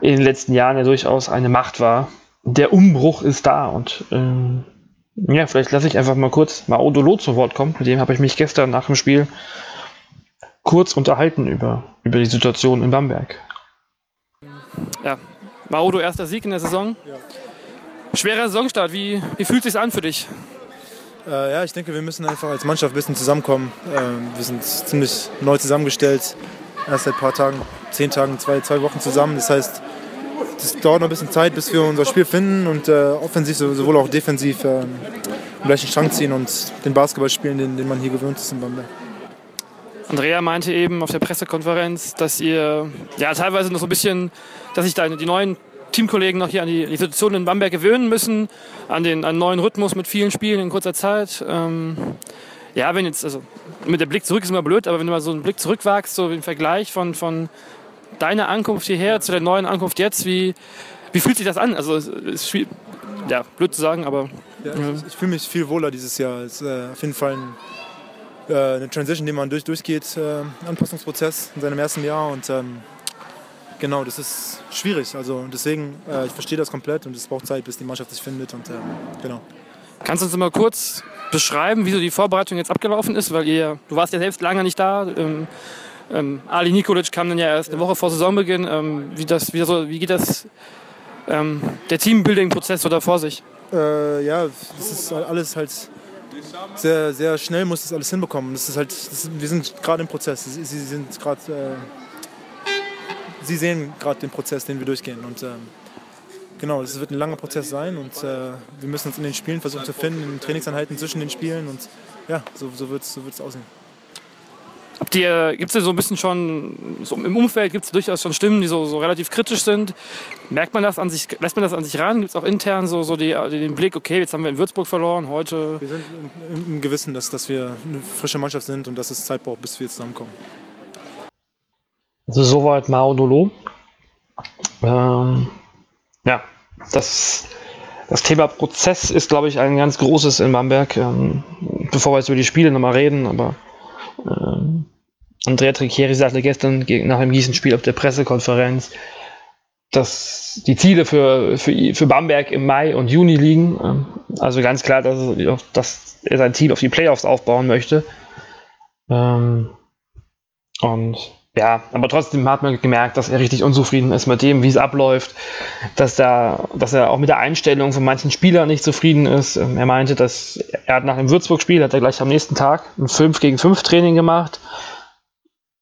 in den letzten Jahren ja durchaus eine Macht war. Der Umbruch ist da und ähm, ja, vielleicht lasse ich einfach mal kurz mal Odolo zu Wort kommen. Mit dem habe ich mich gestern nach dem Spiel kurz unterhalten über, über die Situation in Bamberg. Ja, Maodo erster Sieg in der Saison. Ja. Schwerer Saisonstart, wie, wie fühlt es sich an für dich? Äh, ja, ich denke, wir müssen einfach als Mannschaft ein bisschen zusammenkommen. Äh, wir sind ziemlich neu zusammengestellt. Erst seit ein paar Tagen, zehn Tagen, zwei, zwei Wochen zusammen. Das heißt, es dauert noch ein bisschen Zeit, bis wir unser Spiel finden und äh, offensiv sowohl auch defensiv äh, im gleichen Strang ziehen und den Basketball spielen, den, den man hier gewöhnt ist in Bamberg. Andrea meinte eben auf der Pressekonferenz, dass ihr ja teilweise noch so ein bisschen, dass sich die neuen Teamkollegen noch hier an die, die Situation in Bamberg gewöhnen müssen, an den an neuen Rhythmus mit vielen Spielen in kurzer Zeit. Ähm, ja, wenn jetzt, also mit dem Blick zurück ist immer blöd, aber wenn du mal so einen Blick zurückwagst, so im Vergleich von, von deine Ankunft hierher zu der neuen Ankunft jetzt, wie, wie fühlt sich das an? Also es ist schwierig, ja, blöd zu sagen, aber. Ja, ich, ich fühle mich viel wohler dieses Jahr. Es ist äh, auf jeden Fall ein, äh, eine Transition, die man durch, durchgeht, äh, Anpassungsprozess in seinem ersten Jahr und ähm, genau, das ist schwierig. Also deswegen, äh, ich verstehe das komplett und es braucht Zeit, bis die Mannschaft sich findet und äh, genau. Kannst du uns mal kurz beschreiben, wie so die Vorbereitung jetzt abgelaufen ist? Weil ihr, du warst ja selbst lange nicht da. Ähm, ähm, Ali Nikolic kam dann ja erst eine Woche vor Saisonbeginn. Ähm, wie, das, wie, so, wie geht das, ähm, der Teambuilding-Prozess so da vor sich? Äh, ja, das ist alles halt sehr, sehr schnell muss das alles hinbekommen. Das ist halt, das wir sind gerade im Prozess. Sie, sind gerade, äh, sie sehen gerade den Prozess, den wir durchgehen. Und ähm, genau, es wird ein langer Prozess sein und äh, wir müssen uns in den Spielen versuchen zu finden, in Trainingseinheiten zwischen den Spielen und ja, so, so wird es so wird's aussehen. Habt ihr, gibt es so ein bisschen schon, so im Umfeld gibt es durchaus schon Stimmen, die so, so relativ kritisch sind. Merkt man das an sich, lässt man das an sich ran? Gibt es auch intern so, so die, den Blick, okay, jetzt haben wir in Würzburg verloren, heute. Wir sind im, im Gewissen, dass, dass wir eine frische Mannschaft sind und dass es Zeit braucht, bis wir zusammenkommen. Also soweit Maudolo. Ähm, ja, das, das Thema Prozess ist, glaube ich, ein ganz großes in Bamberg. Ähm, bevor wir jetzt über die Spiele nochmal reden, aber ähm, Andrea Tricchieri sagte gestern nach dem Gießen-Spiel auf der Pressekonferenz, dass die Ziele für, für, für Bamberg im Mai und Juni liegen. Ähm, also ganz klar, dass, er, dass er sein Team auf die Playoffs aufbauen möchte. Ähm, und ja, aber trotzdem hat man gemerkt, dass er richtig unzufrieden ist mit dem, wie es abläuft, dass, da, dass er auch mit der Einstellung von manchen Spielern nicht zufrieden ist. Ähm, er meinte, dass er hat nach dem Würzburg-Spiel, hat er gleich am nächsten Tag ein 5 gegen 5 Training gemacht,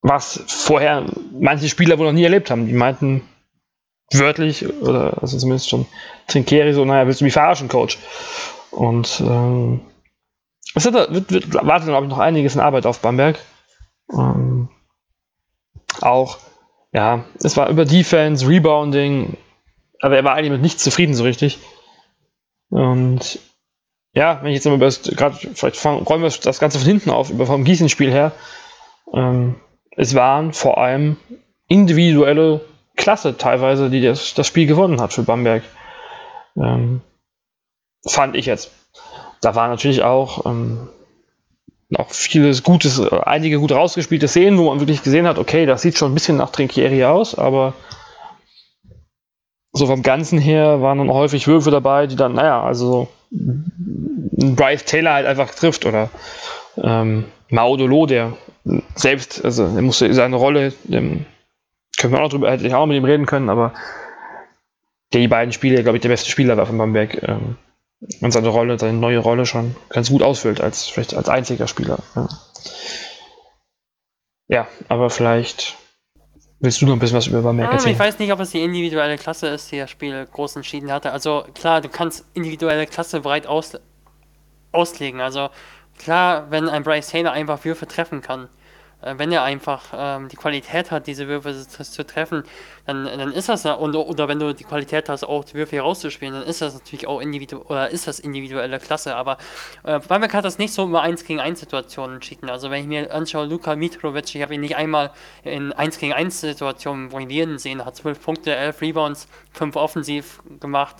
was vorher manche Spieler wohl noch nie erlebt haben. Die meinten wörtlich, oder also zumindest schon Trinkeri so, naja, willst du mich verarschen, Coach? Und ähm, es wird, wird, wird, wartet, glaube ich, noch einiges in Arbeit auf Bamberg. Ähm, auch, ja, es war über Defense, Rebounding, aber er war eigentlich mit nichts zufrieden so richtig. Und ja, wenn ich jetzt mal gerade, vielleicht fangen, räumen wir das Ganze von hinten auf, über vom Gießen-Spiel her. Ähm, es waren vor allem individuelle Klasse teilweise, die das, das Spiel gewonnen hat für Bamberg. Ähm, fand ich jetzt. Da war natürlich auch ähm, noch vieles Gutes, einige gut rausgespielte Szenen, wo man wirklich gesehen hat, okay, das sieht schon ein bisschen nach Trinkieri aus, aber so vom Ganzen her waren dann häufig Würfe dabei, die dann, naja, also Bryce Taylor halt einfach trifft oder ähm, Maudolo, der selbst, also er musste seine Rolle, ähm, können wir auch noch drüber, hätte ich auch mit ihm reden können, aber der die beiden Spiele, glaube ich, der beste Spieler war von Bamberg. Ähm, und seine Rolle, seine neue Rolle schon ganz gut ausfüllt, als vielleicht als einziger Spieler. Ja, ja aber vielleicht willst du noch ein bisschen was über Bamberg ah, erzählen? Ich weiß nicht, ob es die individuelle Klasse ist, die das Spiel groß entschieden hatte. Also klar, du kannst individuelle Klasse breit aus, auslegen. Also klar, wenn ein Bryce Taylor einfach Würfe treffen kann, äh, wenn er einfach ähm, die Qualität hat, diese Würfe zu, zu, treffen, dann, dann ist das und, oder wenn du die Qualität hast, auch die Würfe herauszuspielen, dann ist das natürlich auch individuell, oder ist das individuelle Klasse, aber äh, Bamberg hat das nicht so über 1 gegen 1 Situationen entschieden. Also wenn ich mir anschaue, Luka Mitrovic, ich habe ihn nicht einmal in 1 gegen 1 Situationen brillieren sehen, hat 12 Punkte, 11 Rebounds, 5 offensiv gemacht.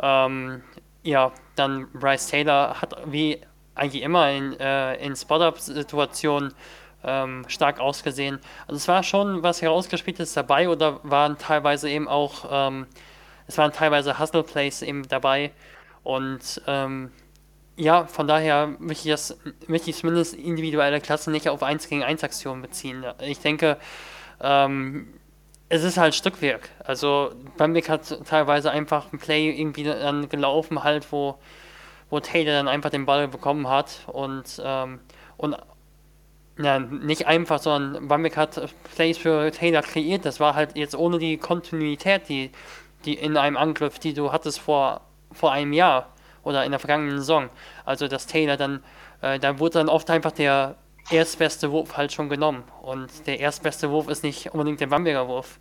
Ähm, ja, dann Bryce Taylor hat wie eigentlich immer in, äh, in Spot-Up-Situationen ähm, stark ausgesehen. Also es war schon was herausgespieltes dabei oder waren teilweise eben auch, ähm, es waren teilweise Hustle Plays eben dabei und ähm, ja, von daher möchte ich, das, möchte ich zumindest individuelle Klassen nicht auf 1 gegen 1 Aktionen beziehen. Ich denke, ähm, es ist halt Stückwerk. Also Bambic hat teilweise einfach ein Play irgendwie dann gelaufen, halt, wo, wo Taylor dann einfach den Ball bekommen hat und, ähm, und ja, nicht einfach, sondern Bamberg hat Plays für Taylor kreiert. Das war halt jetzt ohne die Kontinuität, die, die in einem Angriff, die du hattest vor, vor einem Jahr oder in der vergangenen Saison. Also dass Taylor dann, äh, da wurde dann oft einfach der erstbeste Wurf halt schon genommen. Und der erstbeste Wurf ist nicht unbedingt der Bamberger Wurf.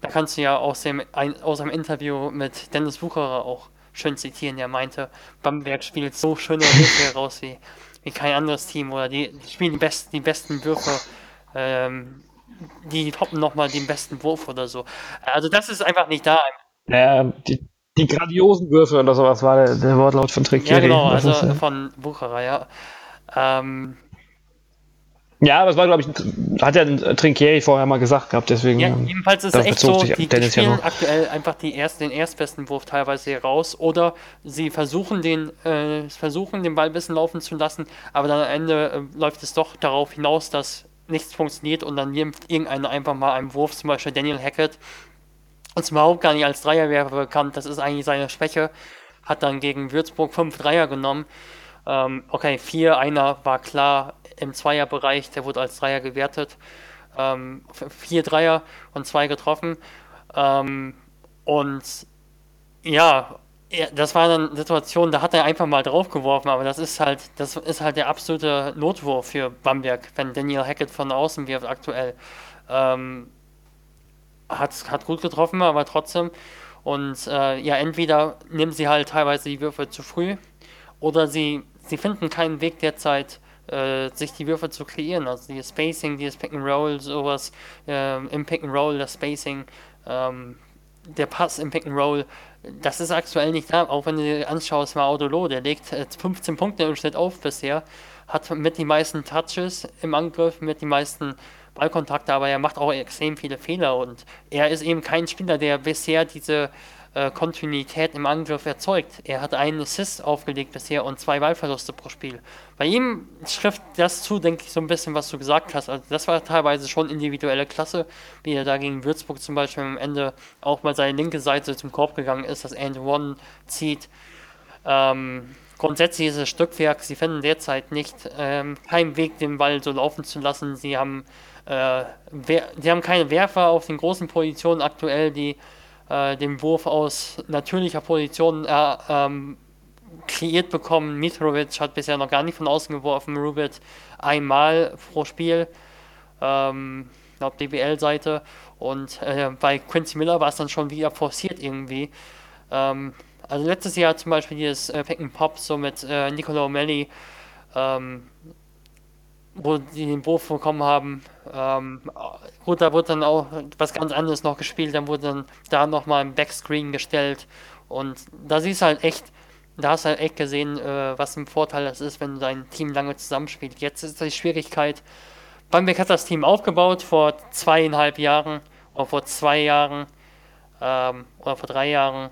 Da kannst du ja aus dem, ein, aus einem Interview mit Dennis Wucherer auch schön zitieren. Der meinte, Bamberg spielt so schöne Würfe [laughs] heraus wie, wie kein anderes Team oder die, die spielen die besten, die besten Würfe. Ähm, die toppen nochmal den besten Wurf oder so. Also das ist einfach nicht da. Ja, die, die grandiosen Würfe oder sowas war der, der Wortlaut von Trick. Ja, genau, also ist, von Wucherer, ja. Ähm, ja, aber es war, glaube ich, hat ja Trinkieri vorher mal gesagt gehabt, deswegen. Ja, ähm, jedenfalls ist es echt so, die, die spielen aktuell einfach die erst, den erstbesten Wurf teilweise hier raus oder sie versuchen den, äh, versuchen den Ball ein bisschen laufen zu lassen, aber dann am Ende äh, läuft es doch darauf hinaus, dass nichts funktioniert und dann nimmt irgendeiner einfach mal einen Wurf, zum Beispiel Daniel Hackett, uns überhaupt gar nicht als Dreierwerfer bekannt, das ist eigentlich seine Schwäche, hat dann gegen Würzburg fünf Dreier genommen. Ähm, okay, vier, einer war klar im Zweierbereich, der wurde als Dreier gewertet. Ähm, vier Dreier und zwei getroffen. Ähm, und ja, das war dann Situation, da hat er einfach mal draufgeworfen, aber das ist halt, das ist halt der absolute Notwurf für Bamberg, wenn Daniel Hackett von außen wirft aktuell. Ähm, hat, hat gut getroffen, aber trotzdem. Und äh, ja, entweder nehmen sie halt teilweise die Würfe zu früh oder sie, sie finden keinen Weg derzeit, äh, sich die Würfe zu kreieren. Also die Spacing, dieses Pick and Roll, sowas äh, im Pick and Roll, das Spacing, ähm, der Pass im Pick and Roll, das ist aktuell nicht da. Auch wenn du dir anschaust, mal Autolo, der legt 15 äh, Punkte im Schnitt auf bisher, hat mit die meisten Touches im Angriff, mit die meisten Ballkontakte, aber er macht auch extrem viele Fehler und er ist eben kein Spieler, der bisher diese äh, Kontinuität im Angriff erzeugt. Er hat einen Assist aufgelegt bisher und zwei Ballverluste pro Spiel. Bei ihm trifft das zu, denke ich, so ein bisschen, was du gesagt hast. Also das war teilweise schon individuelle Klasse, wie er da gegen Würzburg zum Beispiel am Ende auch mal seine linke Seite zum Korb gegangen ist, das End One zieht. Ähm, grundsätzlich ist es Stückwerk. Sie finden derzeit nicht ähm, keinen Weg, den Ball so laufen zu lassen. Sie haben äh, die haben keine Werfer auf den großen Positionen aktuell, die äh, den Wurf aus natürlicher Position äh, ähm, kreiert bekommen. Mitrovic hat bisher noch gar nicht von außen geworfen, Rubit einmal pro Spiel, ähm, laut DBL-Seite. Und äh, bei Quincy Miller war es dann schon wieder forciert irgendwie. Ähm, also letztes Jahr zum Beispiel dieses äh, and Pop so mit äh, Nicola O'Malley, ähm, wo die den Wurf bekommen haben. Ähm, gut, da wurde dann auch was ganz anderes noch gespielt, dann wurde dann da nochmal ein Backscreen gestellt und da siehst du halt echt, da hast du halt echt gesehen, äh, was ein Vorteil das ist, wenn dein Team lange zusammenspielt. Jetzt ist die Schwierigkeit, Bamberg hat das Team aufgebaut vor zweieinhalb Jahren oder vor zwei Jahren ähm, oder vor drei Jahren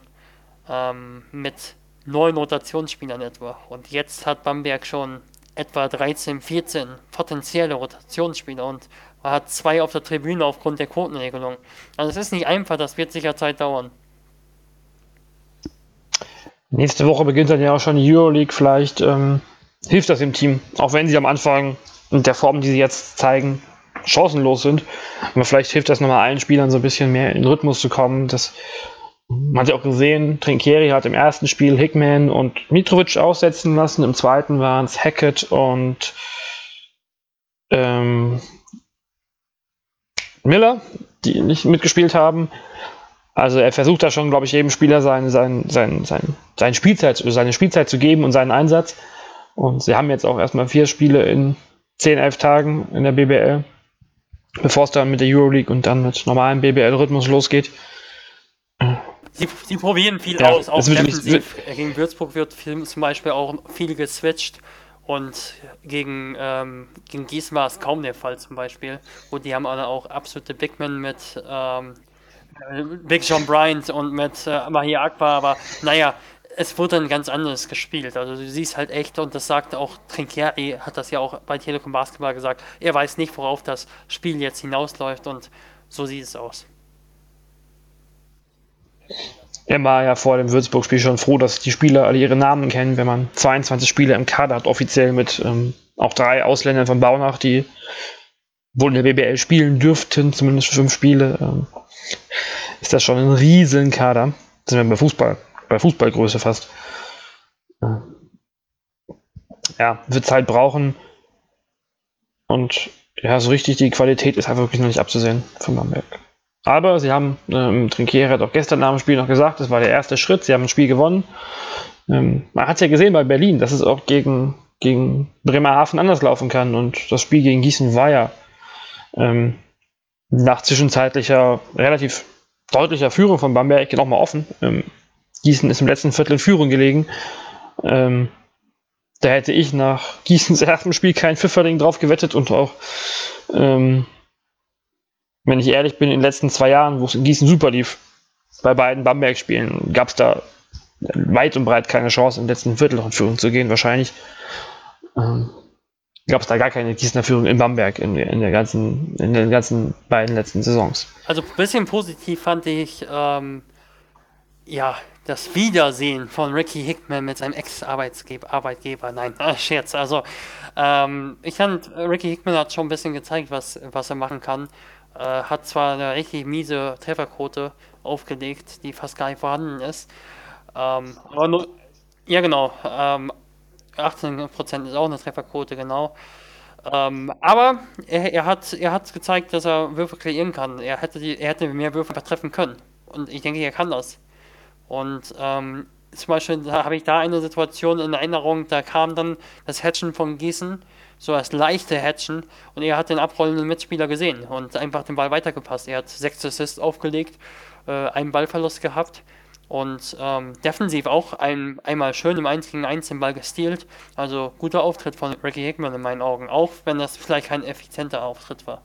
ähm, mit neun Rotationsspielern etwa. Und jetzt hat Bamberg schon etwa 13, 14 potenzielle Rotationsspieler und man hat zwei auf der Tribüne aufgrund der Quotenregelung. Also es ist nicht einfach, das wird sicher Zeit dauern. Nächste Woche beginnt dann ja auch schon die Euroleague. Vielleicht ähm, hilft das dem Team, auch wenn sie am Anfang in der Form, die sie jetzt zeigen, chancenlos sind. Aber vielleicht hilft das nochmal allen Spielern so ein bisschen mehr in den Rhythmus zu kommen, dass man hat ja auch gesehen, Trinkieri hat im ersten Spiel Hickman und Mitrovic aussetzen lassen. Im zweiten waren es Hackett und ähm, Miller, die nicht mitgespielt haben. Also er versucht da schon, glaube ich, jedem Spieler seine, sein, sein, sein, seine, Spielzeit, seine Spielzeit zu geben und seinen Einsatz. Und sie haben jetzt auch erstmal vier Spiele in 10, 11 Tagen in der BBL, bevor es dann mit der Euroleague und dann mit normalem BBL-Rhythmus losgeht. Sie, sie probieren viel ja, aus, auch defensiv. Gegen Würzburg wird viel, zum Beispiel auch viel geswitcht und gegen, ähm, gegen Gießen war es kaum der Fall zum Beispiel. Und die haben auch absolute Bigmen mit ähm, Big John Bryant und mit äh, Mahir Akbar, aber naja, es wurde dann ganz anders gespielt. Also du siehst halt echt, und das sagt auch Trinkieri, hat das ja auch bei Telekom Basketball gesagt, er weiß nicht, worauf das Spiel jetzt hinausläuft und so sieht es aus. Er war ja vor dem Würzburg-Spiel schon froh, dass die Spieler alle ihre Namen kennen, wenn man 22 Spieler im Kader hat, offiziell mit ähm, auch drei Ausländern von Baunach, die wohl in der BBL spielen dürften, zumindest fünf Spiele. Ähm, ist das schon ein riesen Kader. Sind wir bei Fußball, bei Fußballgröße fast. Ja, wird Zeit brauchen. Und ja, so richtig die Qualität ist einfach wirklich noch nicht abzusehen von Bamberg. Aber sie haben, ähm, Trinkieri hat auch gestern nach dem Spiel noch gesagt, das war der erste Schritt, sie haben ein Spiel gewonnen. Ähm, man hat es ja gesehen bei Berlin, dass es auch gegen, gegen Bremerhaven anders laufen kann. Und das Spiel gegen Gießen war ja ähm, nach zwischenzeitlicher, relativ deutlicher Führung von Bamberg nochmal offen. Ähm, Gießen ist im letzten Viertel in Führung gelegen. Ähm, da hätte ich nach Gießens [laughs] ersten Spiel kein Pfifferling drauf gewettet und auch ähm, wenn ich ehrlich bin, in den letzten zwei Jahren, wo es in Gießen super lief, bei beiden Bamberg-Spielen, gab es da weit und breit keine Chance, im letzten Viertel noch in Führung zu gehen. Wahrscheinlich ähm, gab es da gar keine Gießener Führung in Bamberg in, in, der ganzen, in den ganzen beiden letzten Saisons. Also ein bisschen positiv fand ich ähm, ja das Wiedersehen von Ricky Hickman mit seinem Ex-Arbeitgeber. Arbeitgeber, nein, äh, [laughs] Scherz. Also ähm, ich fand, Ricky Hickman hat schon ein bisschen gezeigt, was, was er machen kann. Äh, hat zwar eine richtig miese Trefferquote aufgelegt, die fast gar nicht vorhanden ist. Ähm, aber nur, ja genau, ähm, 18% ist auch eine Trefferquote, genau. Ähm, aber er, er, hat er hat gezeigt, dass er Würfe kreieren kann. Er hätte, die, er hätte mehr Würfe treffen können. Und ich denke, er kann das. Und ähm, zum Beispiel habe ich da eine Situation in Erinnerung, da kam dann das Hatchen von Gießen, so das leichte Hatchen, und er hat den abrollenden Mitspieler gesehen und einfach den Ball weitergepasst. Er hat sechs Assists aufgelegt, äh, einen Ballverlust gehabt und ähm, defensiv auch ein, einmal schön im 1 gegen 1 den Ball gestealt. Also guter Auftritt von Ricky Hickman in meinen Augen, auch wenn das vielleicht kein effizienter Auftritt war.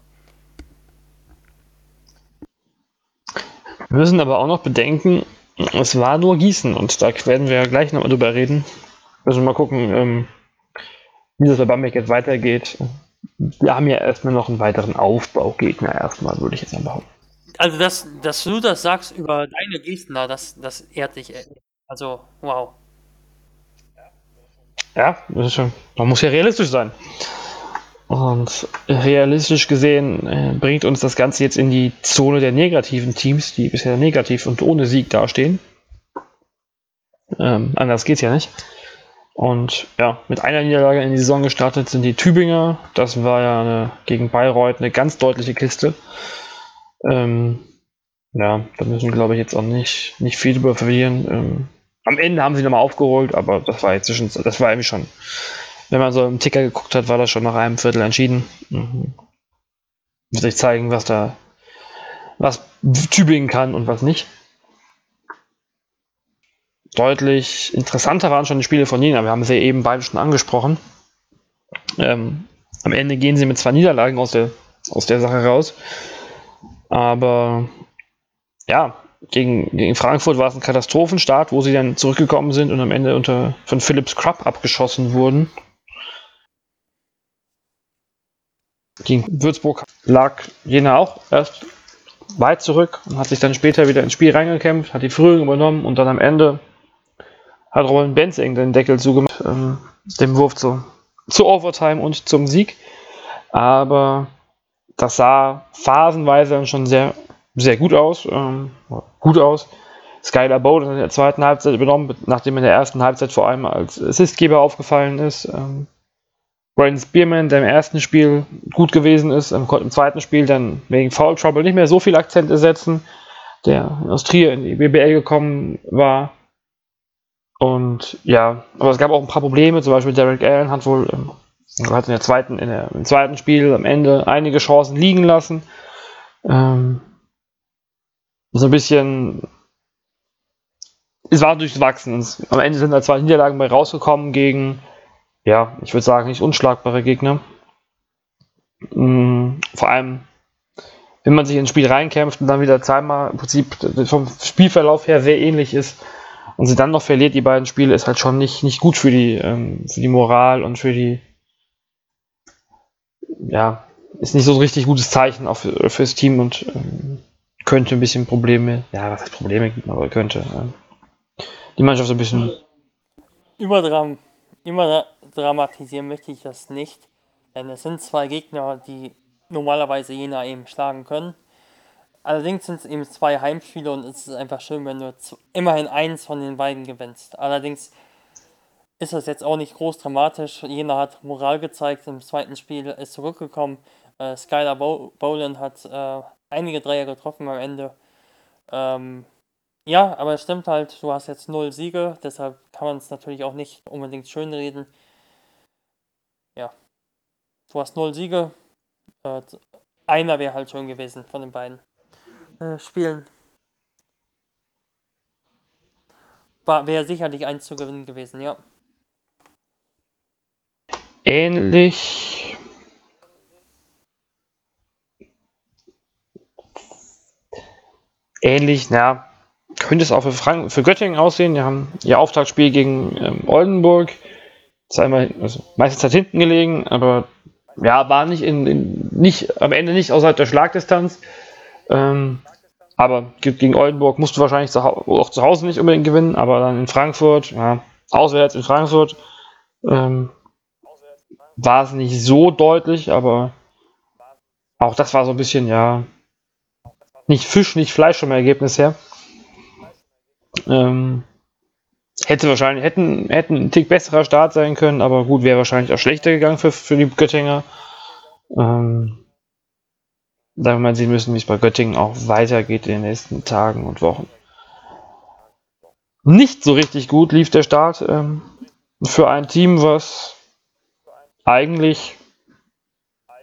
Wir müssen aber auch noch bedenken, es war nur Gießen und da werden wir ja gleich nochmal drüber reden. Müssen wir mal gucken, ähm, wie das bei Bamberg jetzt weitergeht. Wir haben ja erstmal noch einen weiteren Aufbaugegner erstmal, würde ich jetzt mal behaupten. Also, dass, dass du das sagst über deine Gießener, das, das ehrt dich. Also, wow. Ja, das ist schon. Man muss ja realistisch sein. Und realistisch gesehen äh, bringt uns das Ganze jetzt in die Zone der negativen Teams, die bisher negativ und ohne Sieg dastehen. Ähm, anders geht's ja nicht. Und ja, mit einer Niederlage in die Saison gestartet sind die Tübinger. Das war ja eine, gegen Bayreuth eine ganz deutliche Kiste. Ähm, ja, da müssen wir, glaube ich, jetzt auch nicht, nicht viel drüber verlieren. Ähm, am Ende haben sie nochmal aufgeholt, aber das war jetzt zwischen, das war irgendwie schon wenn man so im Ticker geguckt hat, war das schon nach einem Viertel entschieden. Mhm. Wird sich zeigen, was da, was Tübingen kann und was nicht. Deutlich interessanter waren schon die Spiele von Nina. Wir haben sie eben beide schon angesprochen. Ähm, am Ende gehen sie mit zwei Niederlagen aus der, aus der Sache raus. Aber ja, gegen, gegen Frankfurt war es ein Katastrophenstart, wo sie dann zurückgekommen sind und am Ende unter, von Philips Krupp abgeschossen wurden. Gegen Würzburg lag Jena auch erst weit zurück und hat sich dann später wieder ins Spiel reingekämpft, hat die Führung übernommen und dann am Ende hat Robin Benzing den Deckel zugemacht, ähm, dem Wurf zu, zu Overtime und zum Sieg. Aber das sah phasenweise schon sehr, sehr gut aus. Ähm, gut aus. Skylar Bowden hat in der zweiten Halbzeit übernommen, nachdem in der ersten Halbzeit vor allem als Assistgeber aufgefallen ist. Ähm, Brian Spearman, der im ersten Spiel gut gewesen ist, konnte im zweiten Spiel dann wegen Foul Trouble nicht mehr so viel Akzente setzen, der aus Trier in die BBL gekommen war. Und ja, aber es gab auch ein paar Probleme, zum Beispiel Derek Allen hat wohl hat in der zweiten, in der, im zweiten Spiel am Ende einige Chancen liegen lassen. Ähm, so ein bisschen es war durchwachsen. Am Ende sind da zwei Niederlagen bei rausgekommen gegen ja, ich würde sagen, nicht unschlagbare Gegner. Mhm, vor allem, wenn man sich ins Spiel reinkämpft und dann wieder zweimal im Prinzip vom Spielverlauf her sehr ähnlich ist und sie dann noch verliert, die beiden Spiele, ist halt schon nicht, nicht gut für die, ähm, für die Moral und für die, ja, ist nicht so ein richtig gutes Zeichen auch für, fürs Team und ähm, könnte ein bisschen Probleme, ja, was heißt Probleme aber könnte äh, die Mannschaft so ein bisschen überdram, immer dramatisieren möchte ich das nicht, denn es sind zwei Gegner, die normalerweise Jena eben schlagen können. Allerdings sind es eben zwei Heimspiele und es ist einfach schön, wenn du immerhin eins von den beiden gewinnst. Allerdings ist das jetzt auch nicht groß dramatisch. Jena hat Moral gezeigt, im zweiten Spiel ist zurückgekommen. Äh, Skylar Boland hat äh, einige Dreier getroffen am Ende. Ähm, ja, aber es stimmt halt, du hast jetzt null Siege, deshalb kann man es natürlich auch nicht unbedingt schönreden ja, du hast null Siege. Äh, einer wäre halt schön gewesen von den beiden äh, Spielen. Wäre sicherlich eins zu gewinnen gewesen, ja. Ähnlich. Ähnlich, na, könnte es auch für, Frank für Göttingen aussehen. Die haben ihr Auftaktspiel gegen ähm, Oldenburg zweimal, also meistens hat hinten gelegen, aber ja, war nicht in, in, nicht am Ende nicht außerhalb der Schlagdistanz. Ähm, aber gegen Oldenburg musst du wahrscheinlich auch zu Hause nicht unbedingt gewinnen, aber dann in Frankfurt, ja, auswärts in Frankfurt, ähm, war es nicht so deutlich, aber auch das war so ein bisschen, ja, nicht Fisch, nicht Fleisch vom Ergebnis her. Ähm, hätte wahrscheinlich, hätten, hätten ein Tick besserer Start sein können, aber gut, wäre wahrscheinlich auch schlechter gegangen für, für die Göttinger. Ähm, da wir mal sehen müssen, wie es bei Göttingen auch weitergeht in den nächsten Tagen und Wochen. Nicht so richtig gut lief der Start ähm, für ein Team, was eigentlich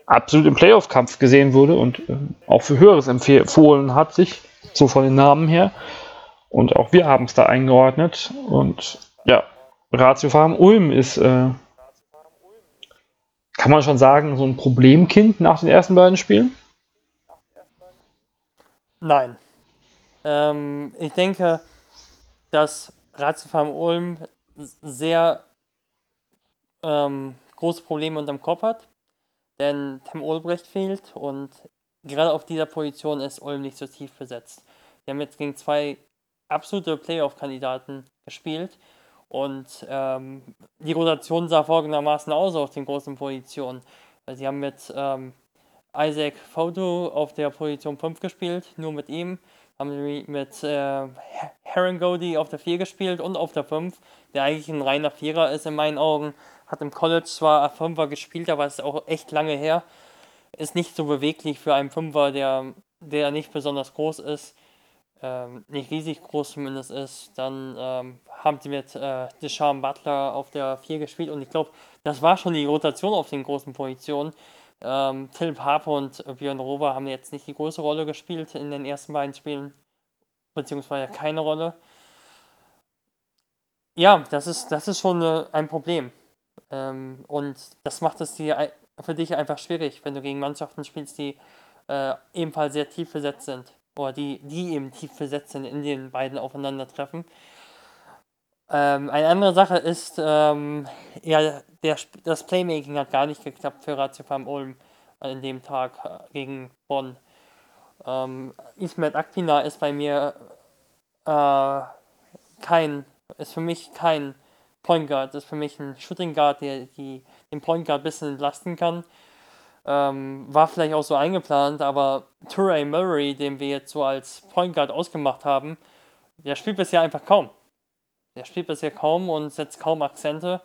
absolut im Playoff-Kampf gesehen wurde und äh, auch für Höheres empfohlen hat sich, so von den Namen her. Und auch wir haben es da eingeordnet. Und ja, Ratio Farm Ulm ist, äh, kann man schon sagen, so ein Problemkind nach den ersten beiden Spielen? Nein. Ähm, ich denke, dass Ratio Farm Ulm sehr ähm, große Probleme unterm Kopf hat denn Tim Olbrecht fehlt und gerade auf dieser Position ist Ulm nicht so tief besetzt. Wir haben jetzt gegen zwei absolute Playoff-Kandidaten gespielt und ähm, die Rotation sah folgendermaßen aus auf den großen Positionen. Sie haben mit ähm, Isaac Foto auf der Position 5 gespielt, nur mit ihm. Haben sie mit äh, Herringody auf der 4 gespielt und auf der 5, der eigentlich ein reiner Vierer ist in meinen Augen. Hat im College zwar Fünfer gespielt, aber ist auch echt lange her. Ist nicht so beweglich für einen Fünfer, der, der nicht besonders groß ist. Ähm, nicht riesig groß zumindest ist. Dann ähm, haben sie mit äh, Deshaun Butler auf der 4 gespielt und ich glaube, das war schon die Rotation auf den großen Positionen. Ähm, Philipp Harper und Björn Rover haben jetzt nicht die große Rolle gespielt in den ersten beiden Spielen, beziehungsweise keine Rolle. Ja, das ist, das ist schon äh, ein Problem. Ähm, und das macht es dir für dich einfach schwierig, wenn du gegen Mannschaften spielst, die äh, ebenfalls sehr tief besetzt sind. Oder die, die eben tief besetzt sind in den beiden Aufeinandertreffen. Ähm, eine andere Sache ist, ähm, ja, der, das Playmaking hat gar nicht geklappt für Ratio Ulm an dem Tag äh, gegen Bonn. Ähm, Ismet Akpina ist bei mir äh, kein, ist für mich kein Point Guard ist für mich ein Shooting Guard, der die, den Point Guard ein bisschen entlasten kann. Ähm, war vielleicht auch so eingeplant, aber Turay Murray, den wir jetzt so als Point Guard ausgemacht haben, der spielt bisher einfach kaum. Der spielt bisher kaum und setzt kaum Akzente.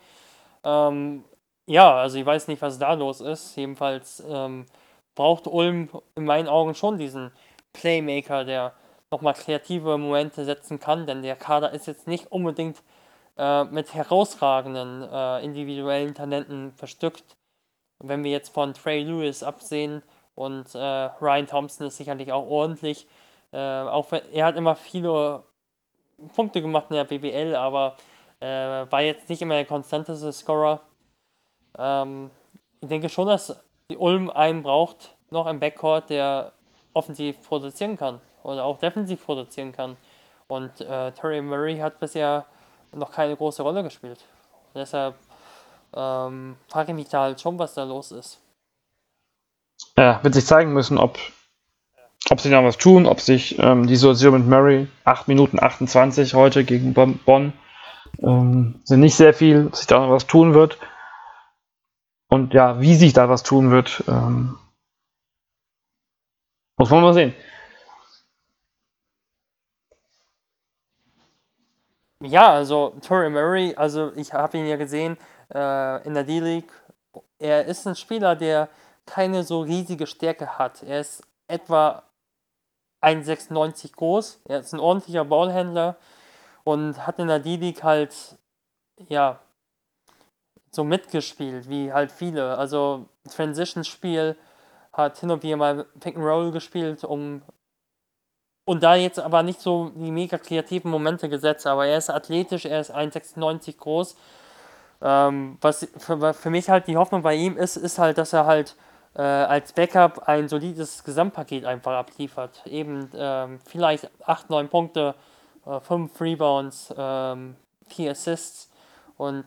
Ähm, ja, also ich weiß nicht, was da los ist. Jedenfalls ähm, braucht Ulm in meinen Augen schon diesen Playmaker, der nochmal kreative Momente setzen kann, denn der Kader ist jetzt nicht unbedingt äh, mit herausragenden äh, individuellen Talenten verstückt. Wenn wir jetzt von Trey Lewis absehen und äh, Ryan Thompson ist sicherlich auch ordentlich, äh, auch wenn, er hat immer viele Punkte gemacht in der BBL, aber äh, war jetzt nicht immer der konstanteste Scorer. Ähm, ich denke schon, dass die Ulm einen braucht, noch im Backcourt, der offensiv produzieren kann oder auch defensiv produzieren kann. Und äh, Terry Murray hat bisher noch keine große Rolle gespielt. Und deshalb ähm, frage ich mich da halt schon, was da los ist. Ja, wird sich zeigen müssen, ob, ob sie da was tun, ob sich ähm, die Situation mit Murray, 8 Minuten 28 heute gegen Bonn, ähm, sind nicht sehr viel, ob sich da noch was tun wird. Und ja, wie sich da was tun wird, ähm, muss man mal sehen. Ja, also Torrey Murray, also ich habe ihn ja gesehen äh, in der D-League. Er ist ein Spieler, der keine so riesige Stärke hat. Er ist etwa 1,96 groß. Er ist ein ordentlicher Ballhändler und hat in der D-League halt, ja, so mitgespielt, wie halt viele. Also Transition-Spiel hat hin und wieder mal Pick and Roll gespielt, um und da jetzt aber nicht so die mega kreativen Momente gesetzt, aber er ist athletisch, er ist 1,96 groß. Ähm, was für, für, mich halt die Hoffnung bei ihm ist, ist halt, dass er halt äh, als Backup ein solides Gesamtpaket einfach abliefert. Eben ähm, vielleicht 8, 9 Punkte, äh, 5 Rebounds, ähm, 4 Assists und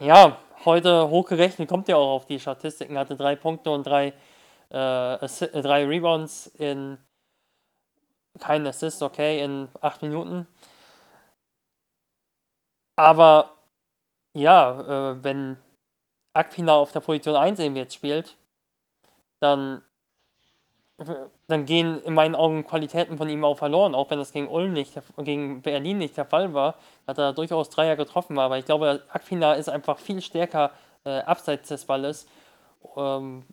ja, heute hochgerechnet kommt er auch auf die Statistiken, hatte 3 Punkte und 3 äh, drei Rebounds in kein Assist, okay, in acht Minuten. Aber ja, äh, wenn Aquina auf der Position 1 eben jetzt spielt, dann dann gehen in meinen Augen Qualitäten von ihm auch verloren, auch wenn das gegen Ulm nicht, gegen Berlin nicht der Fall war, hat er durchaus Dreier getroffen, aber ich glaube, Aquina ist einfach viel stärker äh, abseits des Balles. Ähm,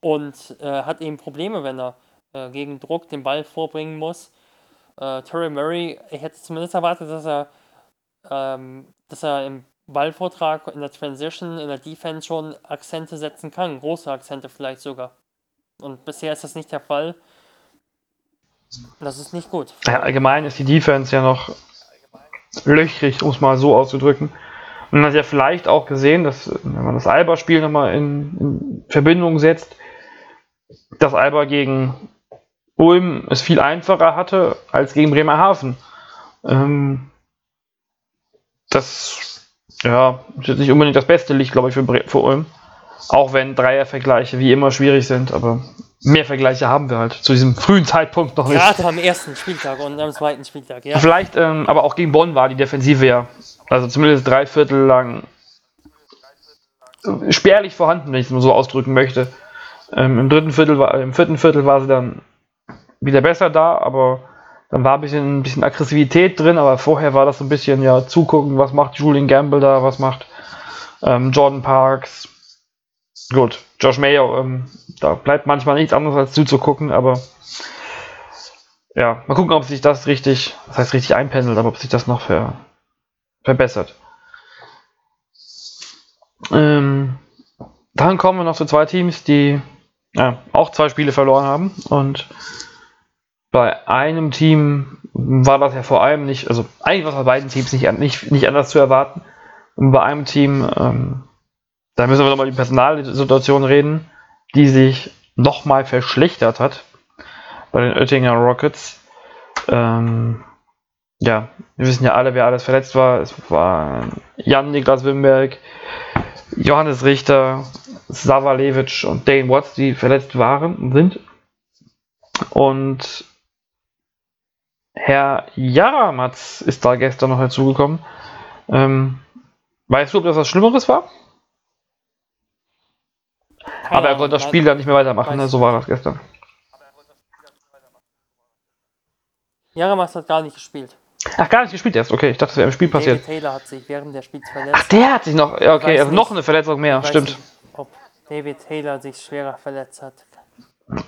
und äh, hat eben Probleme, wenn er äh, gegen Druck den Ball vorbringen muss. Äh, Terry Murray, ich hätte zumindest erwartet, dass er, ähm, dass er im Ballvortrag, in der Transition, in der Defense schon Akzente setzen kann, große Akzente vielleicht sogar. Und bisher ist das nicht der Fall. Das ist nicht gut. Ja, allgemein ist die Defense ja noch löchrig, um es mal so auszudrücken. Und man hat ja vielleicht auch gesehen, dass, wenn man das Alba-Spiel nochmal in, in Verbindung setzt, dass Alba gegen Ulm es viel einfacher hatte als gegen Bremerhaven. Ähm, das ja, ist jetzt nicht unbedingt das beste Licht, glaube ich, für, für Ulm. Auch wenn Dreiervergleiche wie immer schwierig sind, aber mehr Vergleiche haben wir halt zu diesem frühen Zeitpunkt noch nicht. Gerade am ersten Spieltag und am zweiten Spieltag, ja. Vielleicht, ähm, aber auch gegen Bonn war die Defensive ja, also zumindest drei Viertel lang spärlich vorhanden, wenn ich es mal so ausdrücken möchte. Ähm, Im dritten Viertel war, im vierten Viertel war sie dann wieder besser da, aber dann war ein bisschen, ein bisschen Aggressivität drin, aber vorher war das so ein bisschen ja zugucken, was macht Julian Gamble da, was macht ähm, Jordan Parks, Gut, Josh Mayer, ähm, da bleibt manchmal nichts anderes als zuzugucken, aber ja, mal gucken, ob sich das richtig, das heißt richtig einpendelt, aber ob sich das noch ver, verbessert. Ähm, dann kommen wir noch zu zwei Teams, die ja, auch zwei Spiele verloren haben und bei einem Team war das ja vor allem nicht, also eigentlich war es bei beiden Teams nicht, nicht, nicht anders zu erwarten. Und bei einem Team ähm, da müssen wir nochmal über die Personalsituation reden, die sich nochmal verschlechtert hat bei den Oettinger Rockets. Ähm, ja, wir wissen ja alle, wer alles verletzt war. Es war Jan Niklas Wimberg, Johannes Richter, Savalewitsch und Dane Watts, die verletzt waren, sind. Und Herr Jaramatz ist da gestern noch hinzugekommen. Ähm, weißt du, ob das was Schlimmeres war? Aber er konnte das Spiel dann nicht mehr weitermachen, ne? so war das gestern. Jaramas hat gar nicht gespielt. Ach, gar nicht gespielt erst, okay. Ich dachte, das wäre im Spiel passiert. David Taylor hat sich während des Spiels verletzt. Ach, der hat sich noch, ja, okay, also noch eine Verletzung mehr, stimmt. Nicht, ob David Taylor sich schwerer verletzt hat.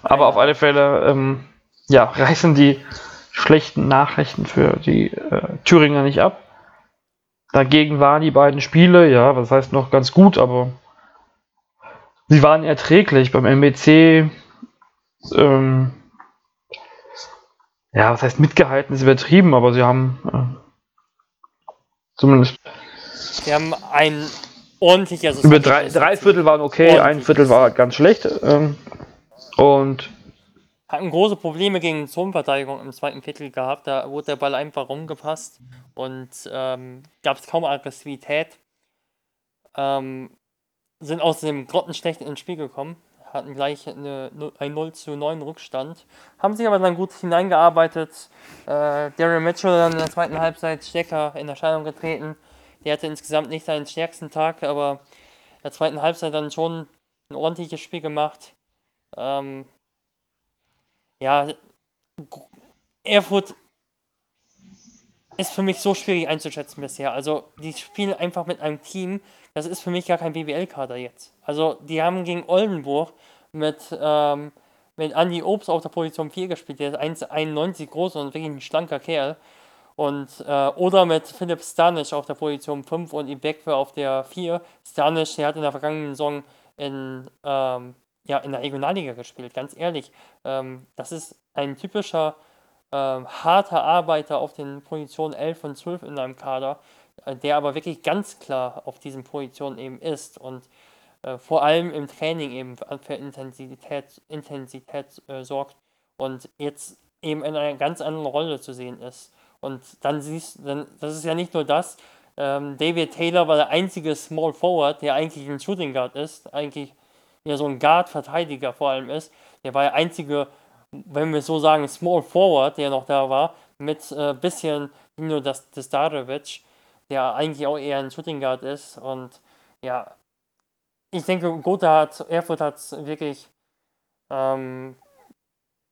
Aber auf alle Fälle, ähm, ja, [laughs] reißen die schlechten Nachrichten für die äh, Thüringer nicht ab. Dagegen waren die beiden Spiele, ja, was heißt noch ganz gut, aber Sie waren erträglich beim MBC. Ähm, ja, was heißt mitgehalten, ist übertrieben, aber sie haben äh, zumindest. Sie haben ein ordentliches. Über drei, drei Viertel waren okay, ein Viertel war ganz schlecht. Ähm, und. Hatten große Probleme gegen Zonenverteidigung im zweiten Viertel gehabt. Da wurde der Ball einfach rumgepasst und ähm, gab es kaum Aggressivität. Ähm, sind aus dem grottenschlecht ins Spiel gekommen, hatten gleich eine, ein 0 zu 9 Rückstand, haben sich aber dann gut hineingearbeitet. Äh, Darren Mitchell dann in der zweiten Halbzeit stärker in Erscheinung getreten. Der hatte insgesamt nicht seinen stärksten Tag, aber in der zweiten Halbzeit dann schon ein ordentliches Spiel gemacht. Ähm, ja, Erfurt ist für mich so schwierig einzuschätzen bisher. Also, die spielen einfach mit einem Team, das ist für mich gar kein BWL-Kader jetzt. Also, die haben gegen Oldenburg mit, ähm, mit Andy Obst auf der Position 4 gespielt, der ist 1,91 groß und wirklich ein schlanker Kerl. Und, äh, oder mit Philipp Stanisch auf der Position 5 und Ibekwe auf der 4. Stanisch, der hat in der vergangenen Saison in, ähm, ja, in der Regionalliga gespielt, ganz ehrlich. Ähm, das ist ein typischer ähm, harter Arbeiter auf den Positionen 11 und 12 in einem Kader, äh, der aber wirklich ganz klar auf diesen Positionen eben ist und äh, vor allem im Training eben für Intensität, Intensität äh, sorgt und jetzt eben in einer ganz anderen Rolle zu sehen ist. Und dann siehst du, das ist ja nicht nur das, ähm, David Taylor war der einzige Small Forward, der eigentlich ein Shooting Guard ist, eigentlich ja so ein Guard-Verteidiger vor allem ist. Der war der einzige wenn wir so sagen, Small Forward, der noch da war, mit äh, bisschen Nino Dastarovic, der eigentlich auch eher ein Shooting Guard ist. Und ja, ich denke, Gotha hat, Erfurt hat wirklich ähm,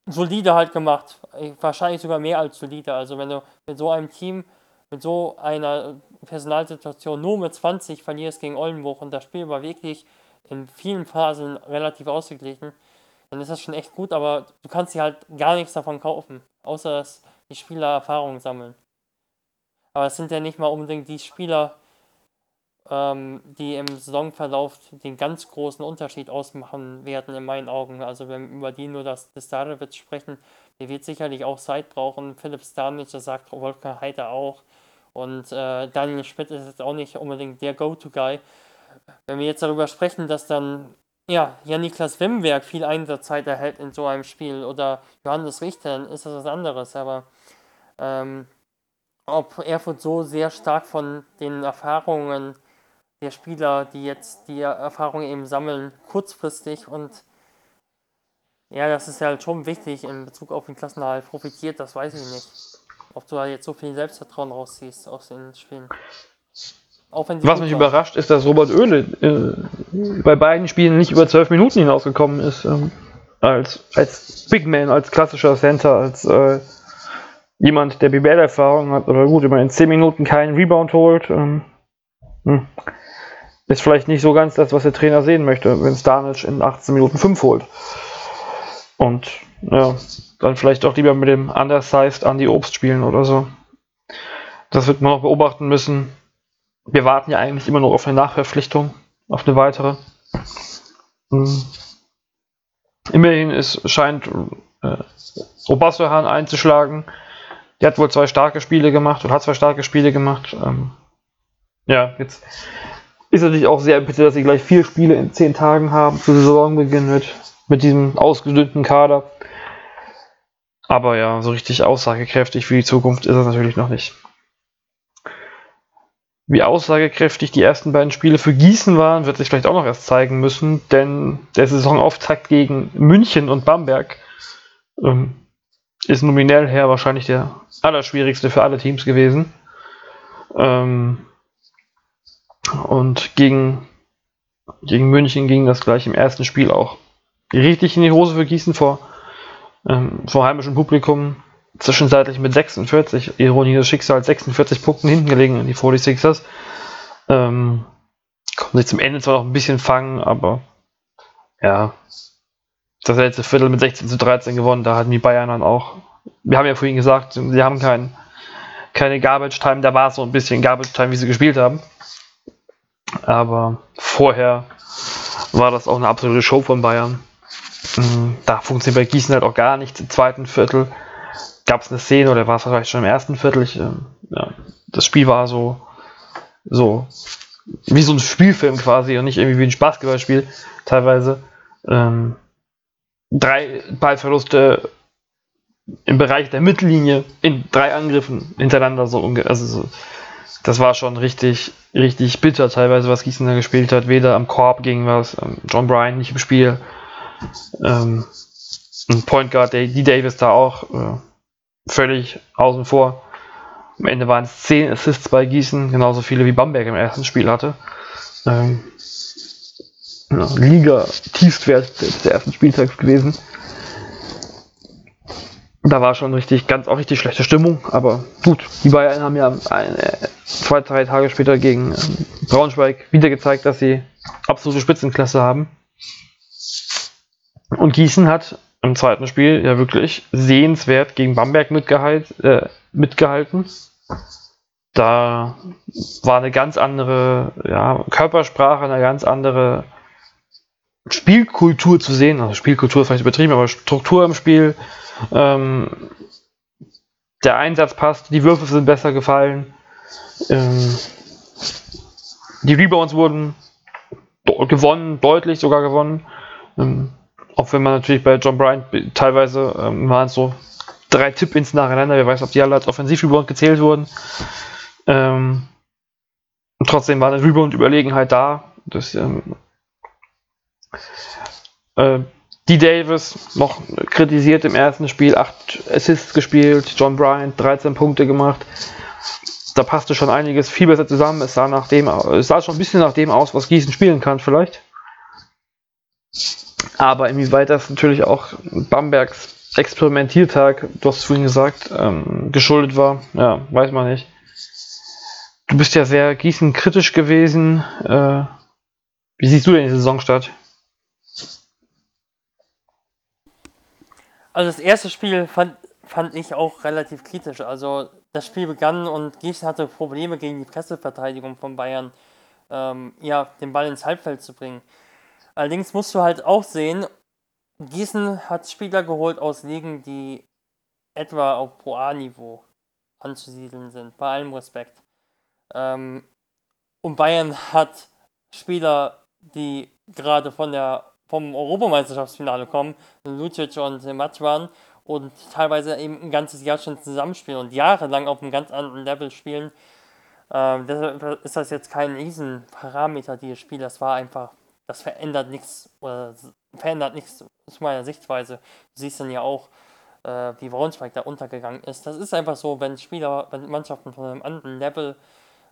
solide halt gemacht. Wahrscheinlich sogar mehr als solide. Also wenn du mit so einem Team, mit so einer Personalsituation nur mit 20 verlierst gegen Oldenburg und das Spiel war wirklich in vielen Phasen relativ ausgeglichen, dann ist das schon echt gut, aber du kannst dir halt gar nichts davon kaufen, außer dass die Spieler Erfahrungen sammeln. Aber es sind ja nicht mal unbedingt die Spieler, ähm, die im Saisonverlauf den ganz großen Unterschied ausmachen werden, in meinen Augen. Also wenn wir über die nur das Starovic sprechen, der wird sicherlich auch Zeit brauchen. Philipp Stanic, das sagt Wolfgang Heiter auch. Und äh, Daniel Schmidt ist jetzt auch nicht unbedingt der Go-To-Guy. Wenn wir jetzt darüber sprechen, dass dann ja, Jan-Niklas Wimberg viel Einsatzzeit erhält in so einem Spiel oder Johannes Richter, dann ist das was anderes. Aber ähm, ob Erfurt so sehr stark von den Erfahrungen der Spieler, die jetzt die Erfahrung eben sammeln, kurzfristig und ja, das ist ja halt schon wichtig in Bezug auf den Klassenerhalt profitiert, das weiß ich nicht. Ob du da jetzt so viel Selbstvertrauen rausziehst aus den Spielen. Was mich überrascht, ist, dass Robert Oehle äh, bei beiden Spielen nicht über zwölf Minuten hinausgekommen ist. Ähm, als, als Big Man, als klassischer Center, als äh, jemand, der BBL-Erfahrung hat, oder gut, immer in zehn Minuten keinen Rebound holt. Ähm, hm ist vielleicht nicht so ganz das, was der Trainer sehen möchte, wenn Stanic in 18 Minuten 5 holt. Und ja, dann vielleicht auch lieber mit dem Undersized an die Obst spielen oder so. Das wird man noch beobachten müssen. Wir warten ja eigentlich immer nur auf eine Nachverpflichtung, auf eine weitere. Hm. Immerhin ist, scheint äh, Obasohan einzuschlagen. Der hat wohl zwei starke Spiele gemacht oder hat zwei starke Spiele gemacht. Ähm, ja, jetzt ist natürlich auch sehr bitter, dass sie gleich vier Spiele in zehn Tagen haben zu Saisonbeginn mit, mit diesem ausgedünnten Kader. Aber ja, so richtig aussagekräftig für die Zukunft ist es natürlich noch nicht. Wie aussagekräftig die ersten beiden Spiele für Gießen waren, wird sich vielleicht auch noch erst zeigen müssen, denn der Saisonauftakt gegen München und Bamberg ähm, ist nominell her wahrscheinlich der allerschwierigste für alle Teams gewesen. Ähm, und gegen, gegen München ging das gleich im ersten Spiel auch richtig in die Hose für Gießen vor, ähm, vor heimischem Publikum. Zwischenzeitlich mit 46, Ironie des Schicksals, 46 Punkten hinten gelegen in die 46ers. Ähm, konnten sich zum Ende zwar noch ein bisschen fangen, aber ja, das letzte Viertel mit 16 zu 13 gewonnen, da hatten die Bayern dann auch. Wir haben ja vorhin gesagt, sie haben kein, keine Garbage Time, da war es so ein bisschen Garbage Time, wie sie gespielt haben. Aber vorher war das auch eine absolute Show von Bayern. Mm, da funktioniert bei Gießen halt auch gar nichts. Im zweiten Viertel gab es eine Szene, oder war es vielleicht schon im ersten Viertel? Ich, äh, ja, das Spiel war so, so wie so ein Spielfilm quasi und nicht irgendwie wie ein Basketballspiel teilweise. Ähm, drei Ballverluste im Bereich der Mittellinie in drei Angriffen hintereinander so also so, das war schon richtig, richtig bitter teilweise, was Gießen da gespielt hat. Weder am Korb ging was, ähm, John Bryan nicht im Spiel. Ähm, und Point Guard, die Davis da auch äh, völlig außen vor. Am Ende waren es 10 Assists bei Gießen, genauso viele wie Bamberg im ersten Spiel hatte. Ähm, ja, Liga Tiefstwert des ersten Spieltags gewesen. Da war schon richtig, ganz auch richtig schlechte Stimmung, aber gut, die Bayern haben ja ein, zwei, drei Tage später gegen ähm, Braunschweig wieder gezeigt, dass sie absolute Spitzenklasse haben. Und Gießen hat im zweiten Spiel ja wirklich sehenswert gegen Bamberg mitgehalt, äh, mitgehalten. Da war eine ganz andere ja, Körpersprache, eine ganz andere Spielkultur zu sehen. Also Spielkultur ist vielleicht übertrieben, aber Struktur im Spiel ähm, der Einsatz passt, die Würfe sind besser gefallen. Ähm, die Rebounds wurden gewonnen, deutlich sogar gewonnen. Ähm, auch wenn man natürlich bei John Bryant teilweise ähm, waren so drei Tipp-Ins nacheinander, wer weiß, ob die alle als Offensiv-Rebound gezählt wurden. Ähm, trotzdem war eine Rebound-Überlegenheit da. Das, ähm, äh, die Davis noch kritisiert im ersten Spiel, 8 Assists gespielt, John Bryant 13 Punkte gemacht. Da passte schon einiges viel besser zusammen. Es sah, nach dem, es sah schon ein bisschen nach dem aus, was Gießen spielen kann, vielleicht. Aber inwieweit das natürlich auch Bambergs Experimentiertag, du hast es vorhin gesagt, ähm, geschuldet war. Ja, weiß man nicht. Du bist ja sehr Gießen kritisch gewesen. Äh, wie siehst du denn die Saisonstart? Also das erste Spiel fand, fand ich auch relativ kritisch. Also das Spiel begann und Gießen hatte Probleme gegen die Presseverteidigung von Bayern, ähm, ja, den Ball ins Halbfeld zu bringen. Allerdings musst du halt auch sehen, Gießen hat Spieler geholt aus Ligen, die etwa auf Pro A-Niveau anzusiedeln sind, bei allem Respekt. Ähm, und Bayern hat Spieler, die gerade von der, vom Europameisterschaftsfinale kommen, Lucic und Matwan, und teilweise eben ein ganzes Jahr schon zusammenspielen und jahrelang auf einem ganz anderen Level spielen. Ähm, deshalb ist das jetzt kein Riesenparameter, dieses Spiel. Das war einfach, das verändert nichts oder verändert nichts zu meiner Sichtweise. Du siehst dann ja auch, äh, wie Braunschweig da untergegangen ist. Das ist einfach so, wenn Spieler, wenn Mannschaften von einem anderen Level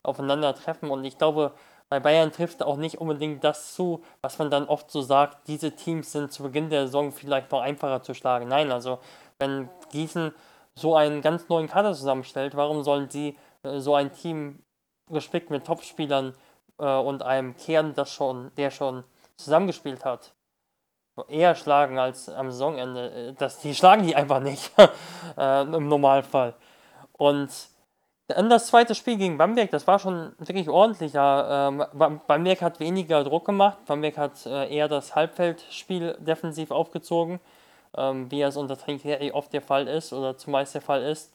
aufeinandertreffen und ich glaube, bei Bayern trifft auch nicht unbedingt das zu, was man dann oft so sagt, diese Teams sind zu Beginn der Saison vielleicht noch einfacher zu schlagen. Nein, also wenn Gießen so einen ganz neuen Kader zusammenstellt, warum sollen sie äh, so ein Team gespickt mit Topspielern äh, und einem Kern, das schon, der schon zusammengespielt hat, eher schlagen als am Saisonende. Äh, das, die schlagen die einfach nicht [laughs] äh, im Normalfall. Und dann das zweite Spiel gegen Bamberg, das war schon wirklich ordentlicher. Ähm, Bamberg hat weniger Druck gemacht. Bamberg hat äh, eher das Halbfeldspiel defensiv aufgezogen, ähm, wie es unter Trinkieri oft der Fall ist oder zumeist der Fall ist.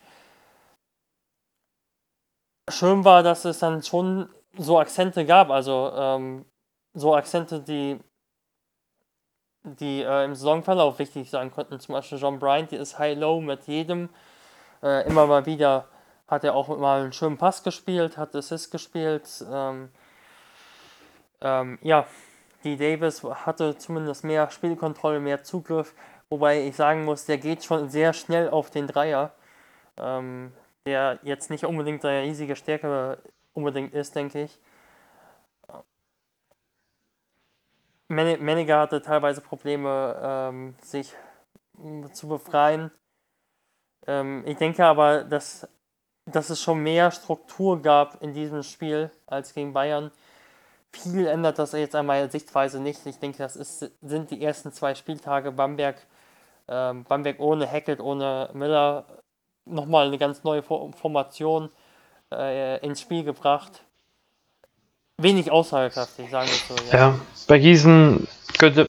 Schön war, dass es dann schon so Akzente gab, also ähm, so Akzente, die die äh, im Saisonverlauf wichtig sein konnten. Zum Beispiel John Bryant, die ist high-low mit jedem. Äh, immer mal wieder hat er auch mal einen schönen Pass gespielt, hat Assist gespielt. Ähm, ähm, ja, die Davis hatte zumindest mehr Spielkontrolle, mehr Zugriff. Wobei ich sagen muss, der geht schon sehr schnell auf den Dreier. Ähm, der jetzt nicht unbedingt seine riesige Stärke unbedingt ist, denke ich. Menniger hatte teilweise Probleme, ähm, sich zu befreien. Ähm, ich denke aber, dass, dass es schon mehr Struktur gab in diesem Spiel als gegen Bayern. Viel ändert das jetzt an meiner Sichtweise nicht. Ich denke, das ist, sind die ersten zwei Spieltage Bamberg. Ähm, Bamberg ohne Hackett, ohne Miller. Nochmal eine ganz neue Formation äh, ins Spiel gebracht wenig aussagekräftig, sagen wir so. Ja, ja bei Gießen könnte.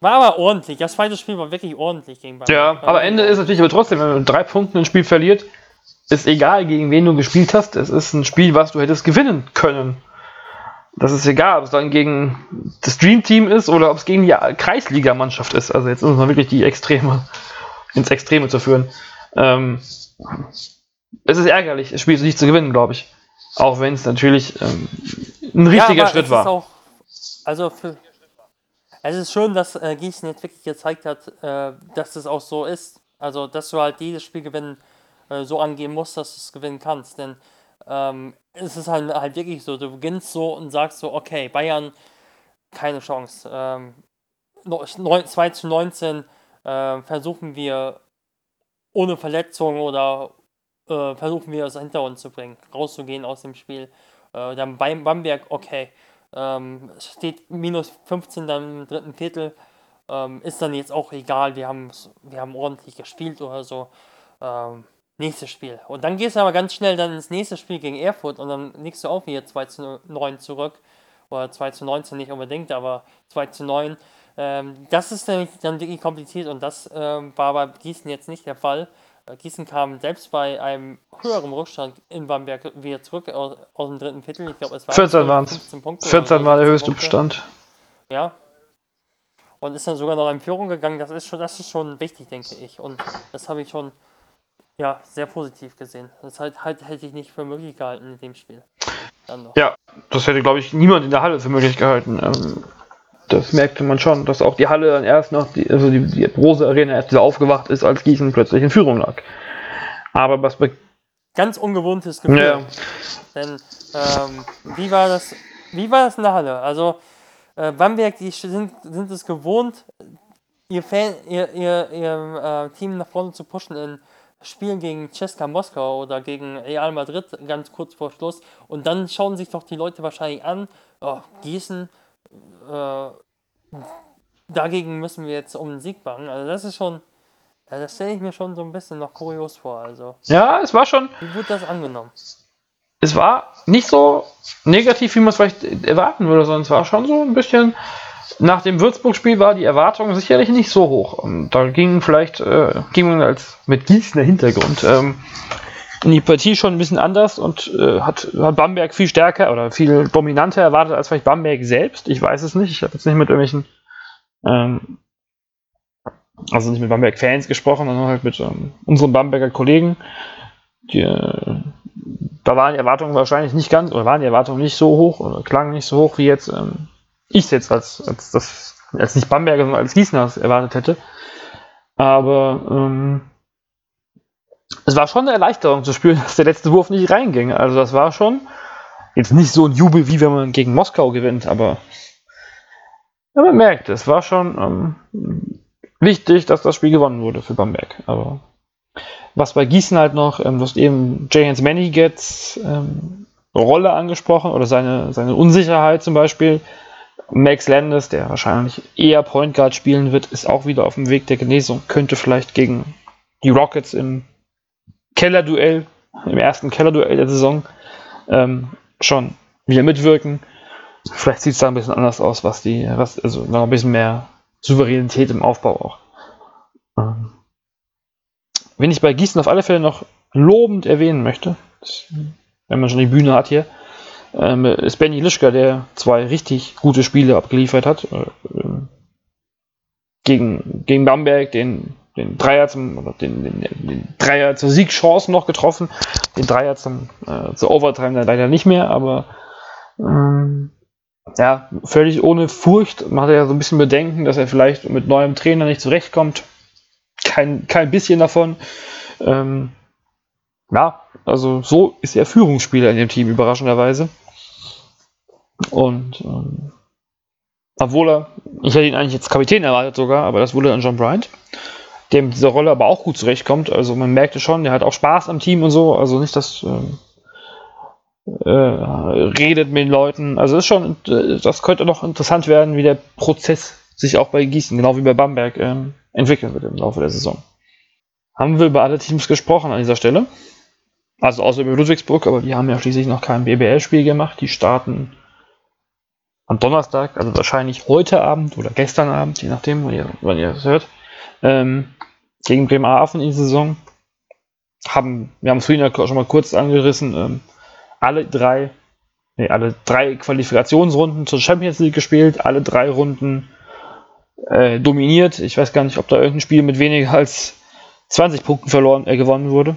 War aber ordentlich. Das zweite Spiel war wirklich ordentlich gegen Bayern. Ja, aber Ende ist natürlich aber trotzdem, wenn man mit drei Punkten ein Spiel verliert, ist egal, gegen wen du gespielt hast. Es ist ein Spiel, was du hättest gewinnen können. Das ist egal, ob es dann gegen das Dream Team ist oder ob es gegen die Kreisligamannschaft ist. Also jetzt ist es mal wirklich die Extreme ins Extreme zu führen. Ähm, es ist ärgerlich, das Spiel nicht zu gewinnen, glaube ich. Auch wenn es natürlich ähm, ein richtiger ja, Schritt war. Auch, also für, es ist schön, dass äh, Gießen jetzt wirklich gezeigt hat, äh, dass es auch so ist. Also, dass du halt jedes Spiel gewinnen äh, so angehen musst, dass du es gewinnen kannst. Denn ähm, es ist halt, halt wirklich so, du beginnst so und sagst so, okay, Bayern, keine Chance. Ähm, 2 zu 19 äh, versuchen wir ohne Verletzung oder äh, versuchen wir es hinter uns zu bringen, rauszugehen aus dem Spiel. Äh, dann beim Bamberg, okay, ähm, steht minus 15 dann im dritten Viertel, ähm, ist dann jetzt auch egal, wir haben, wir haben ordentlich gespielt oder so. Ähm, nächstes Spiel. Und dann gehst du aber ganz schnell dann ins nächste Spiel gegen Erfurt und dann legst du auch wieder 2 zu 9 zurück. Oder 2 zu 19 nicht unbedingt, aber 2 zu 9. Ähm, das ist nämlich dann wirklich kompliziert und das ähm, war bei Gießen jetzt nicht der Fall. Äh, Gießen kam selbst bei einem höheren Rückstand in Bamberg wieder zurück aus, aus dem dritten Viertel. Ich glaube, es war 14 waren es. 14 war der höchste Punkte. Bestand. Ja. Und ist dann sogar noch in Führung gegangen. Das ist schon, das ist schon wichtig, denke ich. Und das habe ich schon ja, sehr positiv gesehen. Das halt, halt hätte ich nicht für möglich gehalten in dem Spiel. Ja, das hätte, glaube ich, niemand in der Halle für möglich gehalten. Ähm, das merkte man schon, dass auch die Halle dann erst noch, die, also die, die Rose Arena erst wieder aufgewacht ist, als Gießen plötzlich in Führung lag. Aber was bei ganz ungewohntes Gefühl. Ja. Denn ähm, wie war das? Wie war das in der Halle? Also äh, Bamberg, die sind, sind es gewohnt, ihr, Fan, ihr, ihr, ihr äh, Team nach vorne zu pushen in Spielen gegen Ceska Moskau oder gegen Real Madrid ganz kurz vor Schluss und dann schauen sich doch die Leute wahrscheinlich an, oh, Gießen, äh, dagegen müssen wir jetzt um den Sieg machen. Also das ist schon, ja, das stelle ich mir schon so ein bisschen noch kurios vor. Also Ja, es war schon, wie wird das angenommen? es war nicht so negativ, wie man es vielleicht erwarten würde, sondern es war schon so ein bisschen. Nach dem Würzburg-Spiel war die Erwartung sicherlich nicht so hoch. Und da ging vielleicht, äh, ging man als mit Gießener Hintergrund ähm, die Partie schon ein bisschen anders und äh, hat, hat Bamberg viel stärker oder viel dominanter erwartet als vielleicht Bamberg selbst. Ich weiß es nicht. Ich habe jetzt nicht mit irgendwelchen, ähm, also nicht mit Bamberg-Fans gesprochen, sondern halt mit ähm, unseren Bamberger Kollegen. Die, äh, da waren die Erwartungen wahrscheinlich nicht ganz, oder waren die Erwartungen nicht so hoch oder klangen nicht so hoch, wie jetzt ähm, ich es jetzt als, als, das, als nicht Bamberger, sondern als Gießener erwartet hätte. Aber ähm, es war schon eine Erleichterung zu spüren, [laughs] dass der letzte Wurf nicht reinging. Also das war schon jetzt nicht so ein Jubel, wie wenn man gegen Moskau gewinnt, aber ja, man merkt, es war schon ähm, wichtig, dass das Spiel gewonnen wurde für Bamberg. Aber was bei Gießen halt noch, ähm, du hast eben Jay Manigets ähm, Rolle angesprochen oder seine, seine Unsicherheit zum Beispiel. Max Landis, der wahrscheinlich eher Point Guard spielen wird, ist auch wieder auf dem Weg der Genesung. Könnte vielleicht gegen die Rockets im Kellerduell, im ersten Kellerduell der Saison, ähm, schon wieder mitwirken. Vielleicht sieht es da ein bisschen anders aus, was die, was, also noch ein bisschen mehr Souveränität im Aufbau auch. Ähm, Wen ich bei Gießen auf alle Fälle noch lobend erwähnen möchte, wenn man schon die Bühne hat hier, ähm, ist Benny Lischka, der zwei richtig gute Spiele abgeliefert hat. Äh, gegen, gegen Bamberg den, den Dreier zum, oder den, den, den Dreier zur Siegchance noch getroffen. Den Dreier zum, äh, zur Overtime dann leider nicht mehr, aber ähm, ja, völlig ohne Furcht. Man hat ja so ein bisschen Bedenken, dass er vielleicht mit neuem Trainer nicht zurechtkommt kein, kein bisschen davon. Ähm, ja, also so ist er Führungsspieler in dem Team, überraschenderweise. Und ähm, obwohl er, ich hätte ihn eigentlich jetzt Kapitän erwartet sogar, aber das wurde dann John Bryant, der mit dieser Rolle aber auch gut zurechtkommt. Also man merkte schon, der hat auch Spaß am Team und so. Also nicht, dass ähm, äh, redet mit den Leuten. Also ist schon, äh, das könnte noch interessant werden, wie der Prozess sich auch bei Gießen, genau wie bei Bamberg, ähm, entwickeln wird im Laufe der Saison. Haben wir über alle Teams gesprochen an dieser Stelle? Also außer über Ludwigsburg, aber die haben ja schließlich noch kein BBL-Spiel gemacht. Die starten am Donnerstag, also wahrscheinlich heute Abend oder gestern Abend, je nachdem, wann ihr, wann ihr das hört, ähm, gegen Bremerhaven in die Saison. Haben, wir haben es vorhin ja schon mal kurz angerissen, ähm, alle drei, nee, alle drei Qualifikationsrunden zur Champions League gespielt, alle drei Runden äh, dominiert. Ich weiß gar nicht, ob da irgendein Spiel mit weniger als 20 Punkten verloren, äh, gewonnen wurde.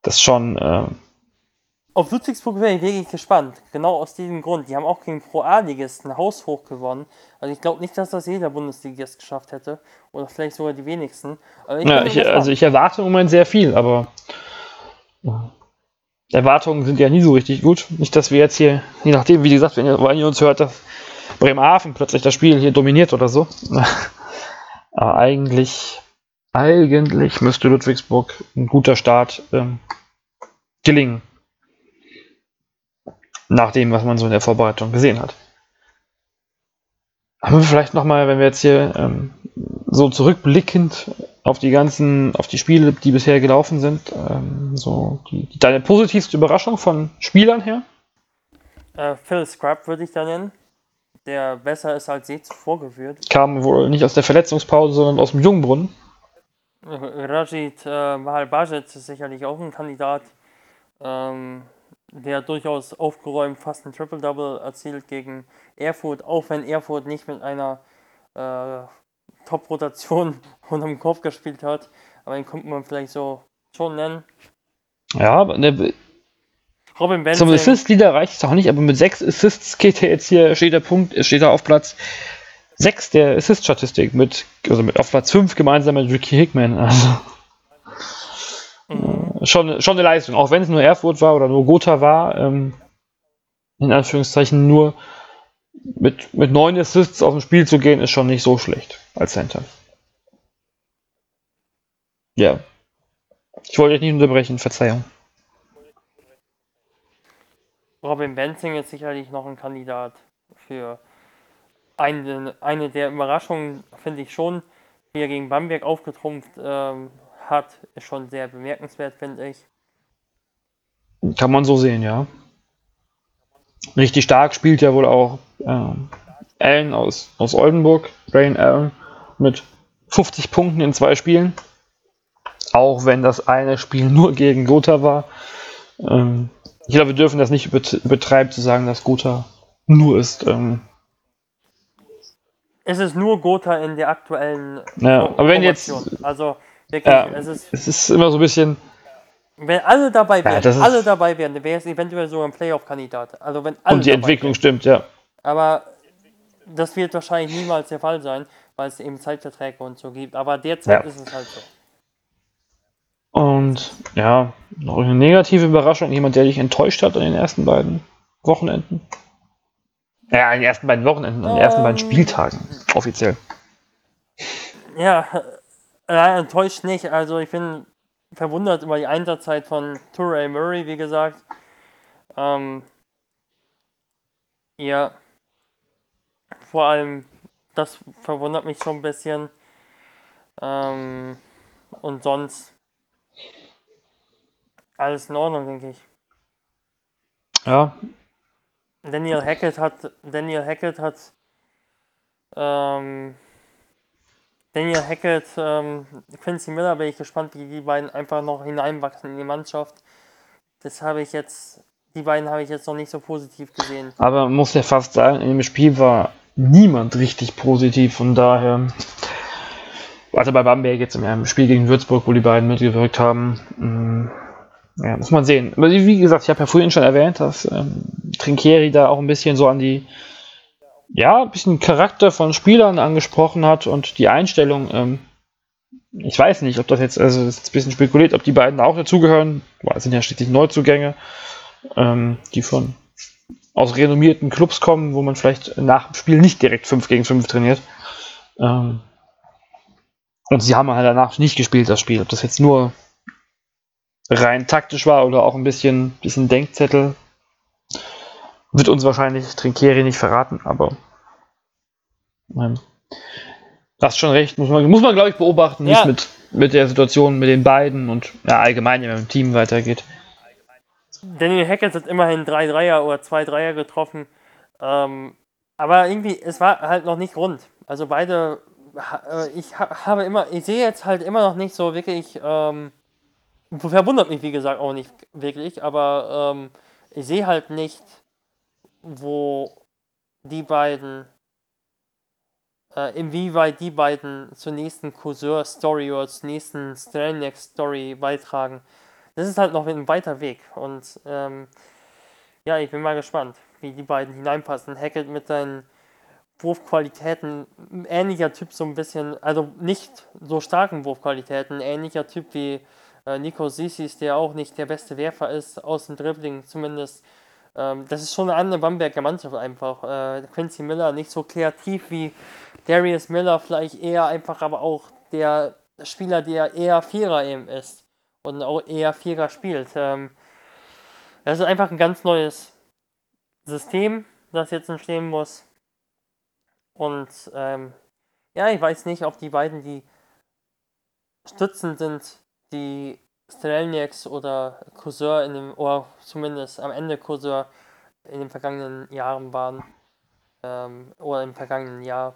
Das ist schon. Äh, Auf Ludwigsburg wäre ich wirklich gespannt. Genau aus diesem Grund. Die haben auch gegen Pro A-Ligisten haushoch gewonnen. Also ich glaube nicht, dass das jeder Bundesligist geschafft hätte. Oder vielleicht sogar die wenigsten. Ich ja, ich, also ich erwarte im Moment sehr viel, aber. Erwartungen sind ja nie so richtig gut. Nicht, dass wir jetzt hier, je nachdem, wie gesagt, wenn ihr, wenn ihr uns hört, dass Bremerhaven plötzlich das Spiel hier dominiert oder so. [laughs] Aber eigentlich, eigentlich müsste Ludwigsburg ein guter Start ähm, gelingen. Nach dem, was man so in der Vorbereitung gesehen hat. Haben wir vielleicht nochmal, wenn wir jetzt hier ähm, so zurückblickend auf die ganzen, auf die Spiele, die bisher gelaufen sind, ähm, so die, deine positivste Überraschung von Spielern her? Äh, Phil Scrub würde ich da nennen der besser ist als je zuvor geführt. Kam wohl nicht aus der Verletzungspause, sondern aus dem Jungbrunnen. Rajid äh, Mahalbajet ist sicherlich auch ein Kandidat. Ähm, der durchaus aufgeräumt fast ein Triple-Double erzielt gegen Erfurt, auch wenn Erfurt nicht mit einer äh, Top-Rotation [laughs] unterm Kopf gespielt hat. Aber den könnte man vielleicht so schon nennen. Ja, aber ne, Robin Benson. Zum Assist-Leader reicht es auch nicht, aber mit sechs Assists geht er jetzt hier, steht der Punkt, steht er auf Platz 6 der Assist-Statistik mit, also mit auf Platz 5 gemeinsam mit Ricky Hickman. Also. Mhm. Schon, schon eine Leistung, auch wenn es nur Erfurt war oder nur Gotha war, ähm, in Anführungszeichen nur mit, mit neun Assists auf dem Spiel zu gehen, ist schon nicht so schlecht als Center. Ja. Ich wollte euch nicht unterbrechen, Verzeihung. Robin Benzing ist sicherlich noch ein Kandidat für eine, eine der Überraschungen, finde ich schon, wie er gegen Bamberg aufgetrumpft ähm, hat, ist schon sehr bemerkenswert, finde ich. Kann man so sehen, ja. Richtig stark spielt ja wohl auch ähm, Allen aus, aus Oldenburg, Brain Allen, mit 50 Punkten in zwei Spielen. Auch wenn das eine Spiel nur [laughs] gegen Gotha war. Ähm, ich glaube, wir dürfen das nicht übertreiben zu sagen, dass Gotha nur ist. Ähm, es ist nur Gotha in der aktuellen ja, aber wenn jetzt also wirklich, ja, es, ist, es ist immer so ein bisschen wenn alle dabei wären, ja, alle dabei wären, wäre es eventuell so ein Playoff-Kandidat. Also wenn alle und die Entwicklung wären. stimmt, ja. Aber das wird wahrscheinlich niemals der Fall sein, weil es eben Zeitverträge und so gibt. Aber derzeit ja. ist es halt so. Und ja, noch eine negative Überraschung, jemand, der dich enttäuscht hat an den ersten beiden Wochenenden. Ja, an den ersten beiden Wochenenden, an den ersten beiden ähm. Spieltagen, offiziell. Ja, äh, enttäuscht nicht. Also ich bin verwundert über die Einsatzzeit von Turray Murray, wie gesagt. Ähm, ja, vor allem, das verwundert mich schon ein bisschen. Ähm, und sonst alles in Ordnung, denke ich. Ja. Daniel Hackett hat Daniel Hackett hat ähm, Daniel Hackett, ähm, Quincy Miller bin ich gespannt, wie die beiden einfach noch hineinwachsen in die Mannschaft. Das habe ich jetzt, die beiden habe ich jetzt noch nicht so positiv gesehen. Aber man muss ja fast sagen, in dem Spiel war niemand richtig positiv, von daher. Also bei Bamberg jetzt im Spiel gegen Würzburg, wo die beiden mitgewirkt haben. Mm, ja, muss man sehen. Wie gesagt, ich habe ja vorhin schon erwähnt, dass ähm, Trinkieri da auch ein bisschen so an die ja, ein bisschen Charakter von Spielern angesprochen hat und die Einstellung. Ähm, ich weiß nicht, ob das jetzt, also das ist ein bisschen spekuliert, ob die beiden auch dazugehören. Es sind ja schließlich Neuzugänge, ähm, die von aus renommierten Clubs kommen, wo man vielleicht nach dem Spiel nicht direkt 5 gegen 5 trainiert. Ähm, und sie haben halt danach nicht gespielt, das Spiel. Ob das jetzt nur rein taktisch war oder auch ein bisschen, bisschen Denkzettel, wird uns wahrscheinlich Trinkieri nicht verraten, aber ähm, hast schon recht, muss man, muss man glaube ich beobachten, ja. mit, mit der Situation mit den beiden und ja, allgemein, im Team weitergeht. Daniel Hackett hat immerhin drei Dreier oder zwei Dreier getroffen. Ähm, aber irgendwie, es war halt noch nicht rund. Also beide, äh, ich habe immer, ich sehe jetzt halt immer noch nicht so wirklich, ähm, verwundert mich wie gesagt auch nicht wirklich, aber ähm, ich sehe halt nicht, wo die beiden, äh, inwieweit die beiden zur nächsten Courseur-Story oder zur nächsten Strelneck-Story beitragen. Das ist halt noch ein weiter Weg und ähm, ja, ich bin mal gespannt, wie die beiden hineinpassen. Hackett mit seinen Wurfqualitäten, ähnlicher Typ so ein bisschen, also nicht so starken Wurfqualitäten, ähnlicher Typ wie äh, Nico Sissis, der auch nicht der beste Werfer ist, aus dem Dribbling zumindest ähm, das ist schon eine andere Bamberger Mannschaft einfach. Äh, Quincy Miller nicht so kreativ wie Darius Miller, vielleicht eher einfach, aber auch der Spieler, der eher Vierer eben ist und auch eher Vierer spielt. Ähm, das ist einfach ein ganz neues System, das jetzt entstehen muss. Und ähm, ja, ich weiß nicht, ob die beiden die Stützen sind, die Strelniaks oder Courseur in dem, oder zumindest am Ende Courseur in den vergangenen Jahren waren. Ähm, oder im vergangenen Jahr.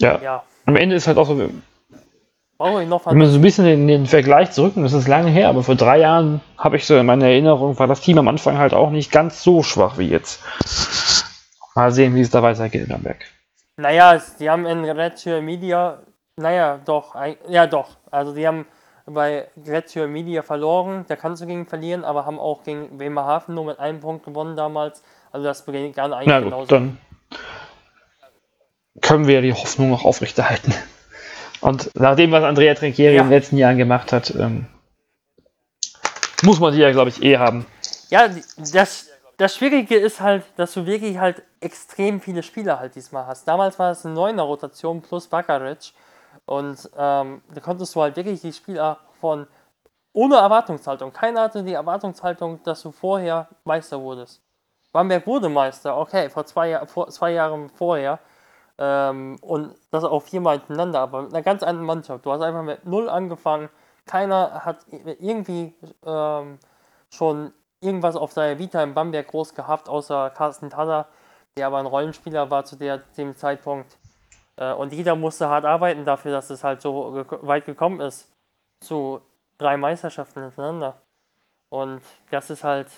Ja. ja. Am Ende ist halt auch so. Brauche ich noch Wenn man so ein bisschen den, den Vergleich zurück, das ist lange her, aber vor drei Jahren habe ich so in meiner Erinnerung, war das Team am Anfang halt auch nicht ganz so schwach wie jetzt. Mal sehen, wie es da weitergeht in Nürnberg. Naja, die haben in Red Media, naja, doch, ja doch. Also die haben bei Grazio Media verloren, da kannst du gegen verlieren, aber haben auch gegen Bremerhaven nur mit einem Punkt gewonnen damals. Also das beginnt gerne eigentlich Na gut, genauso. Dann können wir die Hoffnung noch aufrechterhalten. Und nach dem, was Andrea Trinkieri ja. in den letzten Jahren gemacht hat, ähm, muss man die ja, glaube ich, eh haben. Ja, das, das Schwierige ist halt, dass du wirklich halt extrem viele Spieler halt diesmal hast. Damals war es eine 9er Rotation plus Bakaric. Und ähm, da konntest du halt wirklich die Spieler von ohne Erwartungshaltung. Keiner hatte die Erwartungshaltung, dass du vorher Meister wurdest. Bamberg wurde Meister, okay, vor zwei, vor, zwei Jahren vorher. Ähm, und das auch viermal hintereinander, aber mit einer ganz anderen Mannschaft. Du hast einfach mit Null angefangen. Keiner hat irgendwie ähm, schon irgendwas auf seiner Vita in Bamberg groß gehabt, außer Carsten Tada, der aber ein Rollenspieler war zu der, dem Zeitpunkt. Äh, und jeder musste hart arbeiten dafür, dass es halt so weit gekommen ist. Zu drei Meisterschaften hintereinander. Und das ist halt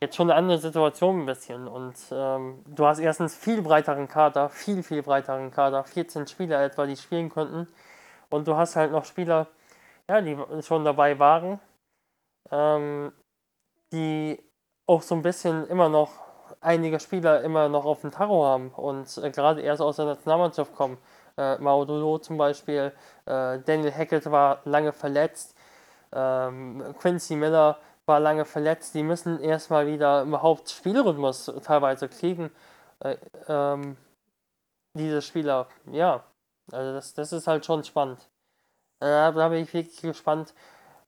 jetzt schon eine andere Situation ein bisschen. Und ähm, du hast erstens viel breiteren Kader, viel, viel breiteren Kader, 14 Spieler etwa, die spielen könnten. Und du hast halt noch Spieler, ja, die schon dabei waren, ähm, die auch so ein bisschen immer noch einige Spieler immer noch auf dem Tarot haben und äh, gerade erst aus der Nationalmannschaft kommen. Äh, Maudolo zum Beispiel, äh, Daniel Hackett war lange verletzt, ähm, Quincy Miller war lange verletzt. Die müssen erstmal wieder überhaupt Spielrhythmus teilweise kriegen. Äh, ähm, diese Spieler, ja, also das, das ist halt schon spannend. Äh, da bin ich wirklich gespannt.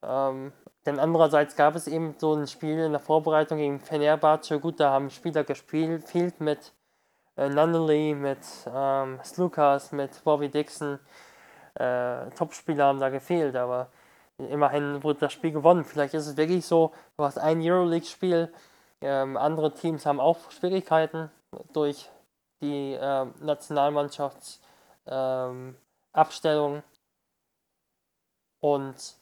Ähm, denn andererseits gab es eben so ein Spiel in der Vorbereitung gegen Fenerbahce. Gut, da haben Spieler gespielt mit äh, Nunley, mit ähm, Slukas, mit Bobby Dixon. Äh, Topspieler haben da gefehlt, aber immerhin wurde das Spiel gewonnen. Vielleicht ist es wirklich so, du hast ein Euroleague-Spiel, ähm, andere Teams haben auch Schwierigkeiten durch die äh, Nationalmannschaftsabstellung. Ähm, und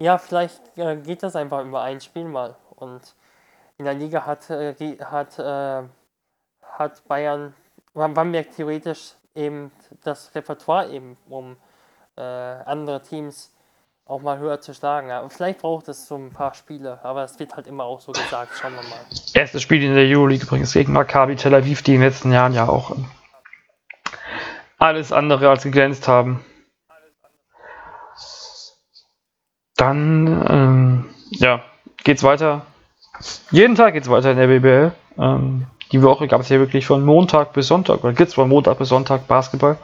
ja, vielleicht äh, geht das einfach über ein Spiel mal. Und in der Liga hat, äh, hat, äh, hat Bayern, Bamberg theoretisch eben das Repertoire eben, um äh, andere Teams auch mal höher zu schlagen. Ja, vielleicht braucht es so ein paar Spiele, aber es wird halt immer auch so gesagt. Schauen wir mal. Erstes Spiel in der Euroleague übrigens gegen Maccabi Tel Aviv, die in den letzten Jahren ja auch alles andere als geglänzt haben. Dann, ähm, ja, geht's weiter. Jeden Tag geht's weiter in der BBL. Ähm, die Woche gab es ja wirklich von Montag bis Sonntag, oder gibt's von Montag bis Sonntag Basketball.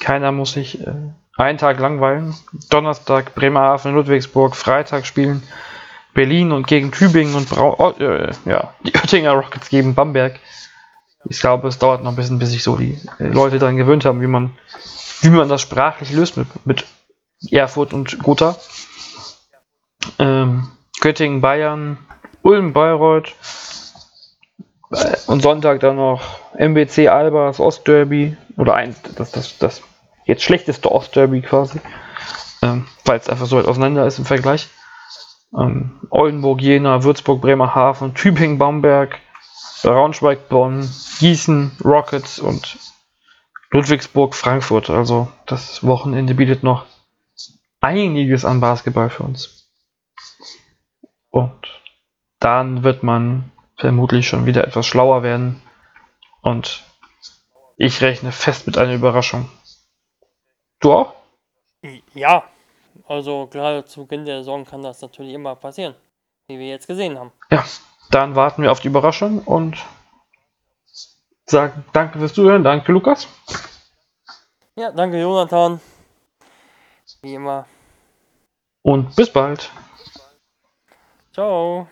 Keiner muss sich äh, einen Tag langweilen. Donnerstag Bremerhaven, Ludwigsburg, Freitag spielen Berlin und gegen Tübingen und Brau oh, äh, ja, die Oettinger Rockets gegen Bamberg. Ich glaube, es dauert noch ein bisschen, bis sich so die äh, Leute daran gewöhnt haben, wie man, wie man das sprachlich löst mit, mit Erfurt und Gotha ähm, Göttingen, Bayern, Ulm, Bayreuth und Sonntag dann noch MBC Alba, das Ostderby oder eins, das, das, das jetzt schlechteste Ostderby quasi, ähm, weil es einfach so weit auseinander ist im Vergleich. Ähm, Oldenburg, Jena, Würzburg, Bremerhaven, Tübingen, Bamberg, Braunschweig, Bonn, Gießen, Rockets und Ludwigsburg, Frankfurt. Also das Wochenende bietet noch einiges an Basketball für uns. Und dann wird man vermutlich schon wieder etwas schlauer werden. Und ich rechne fest mit einer Überraschung. Du auch? Ja, also gerade zu Beginn der Saison kann das natürlich immer passieren, wie wir jetzt gesehen haben. Ja, dann warten wir auf die Überraschung und sagen danke fürs Zuhören. Danke, Lukas. Ja, danke, Jonathan. Wie immer. Und bis bald. Ciao.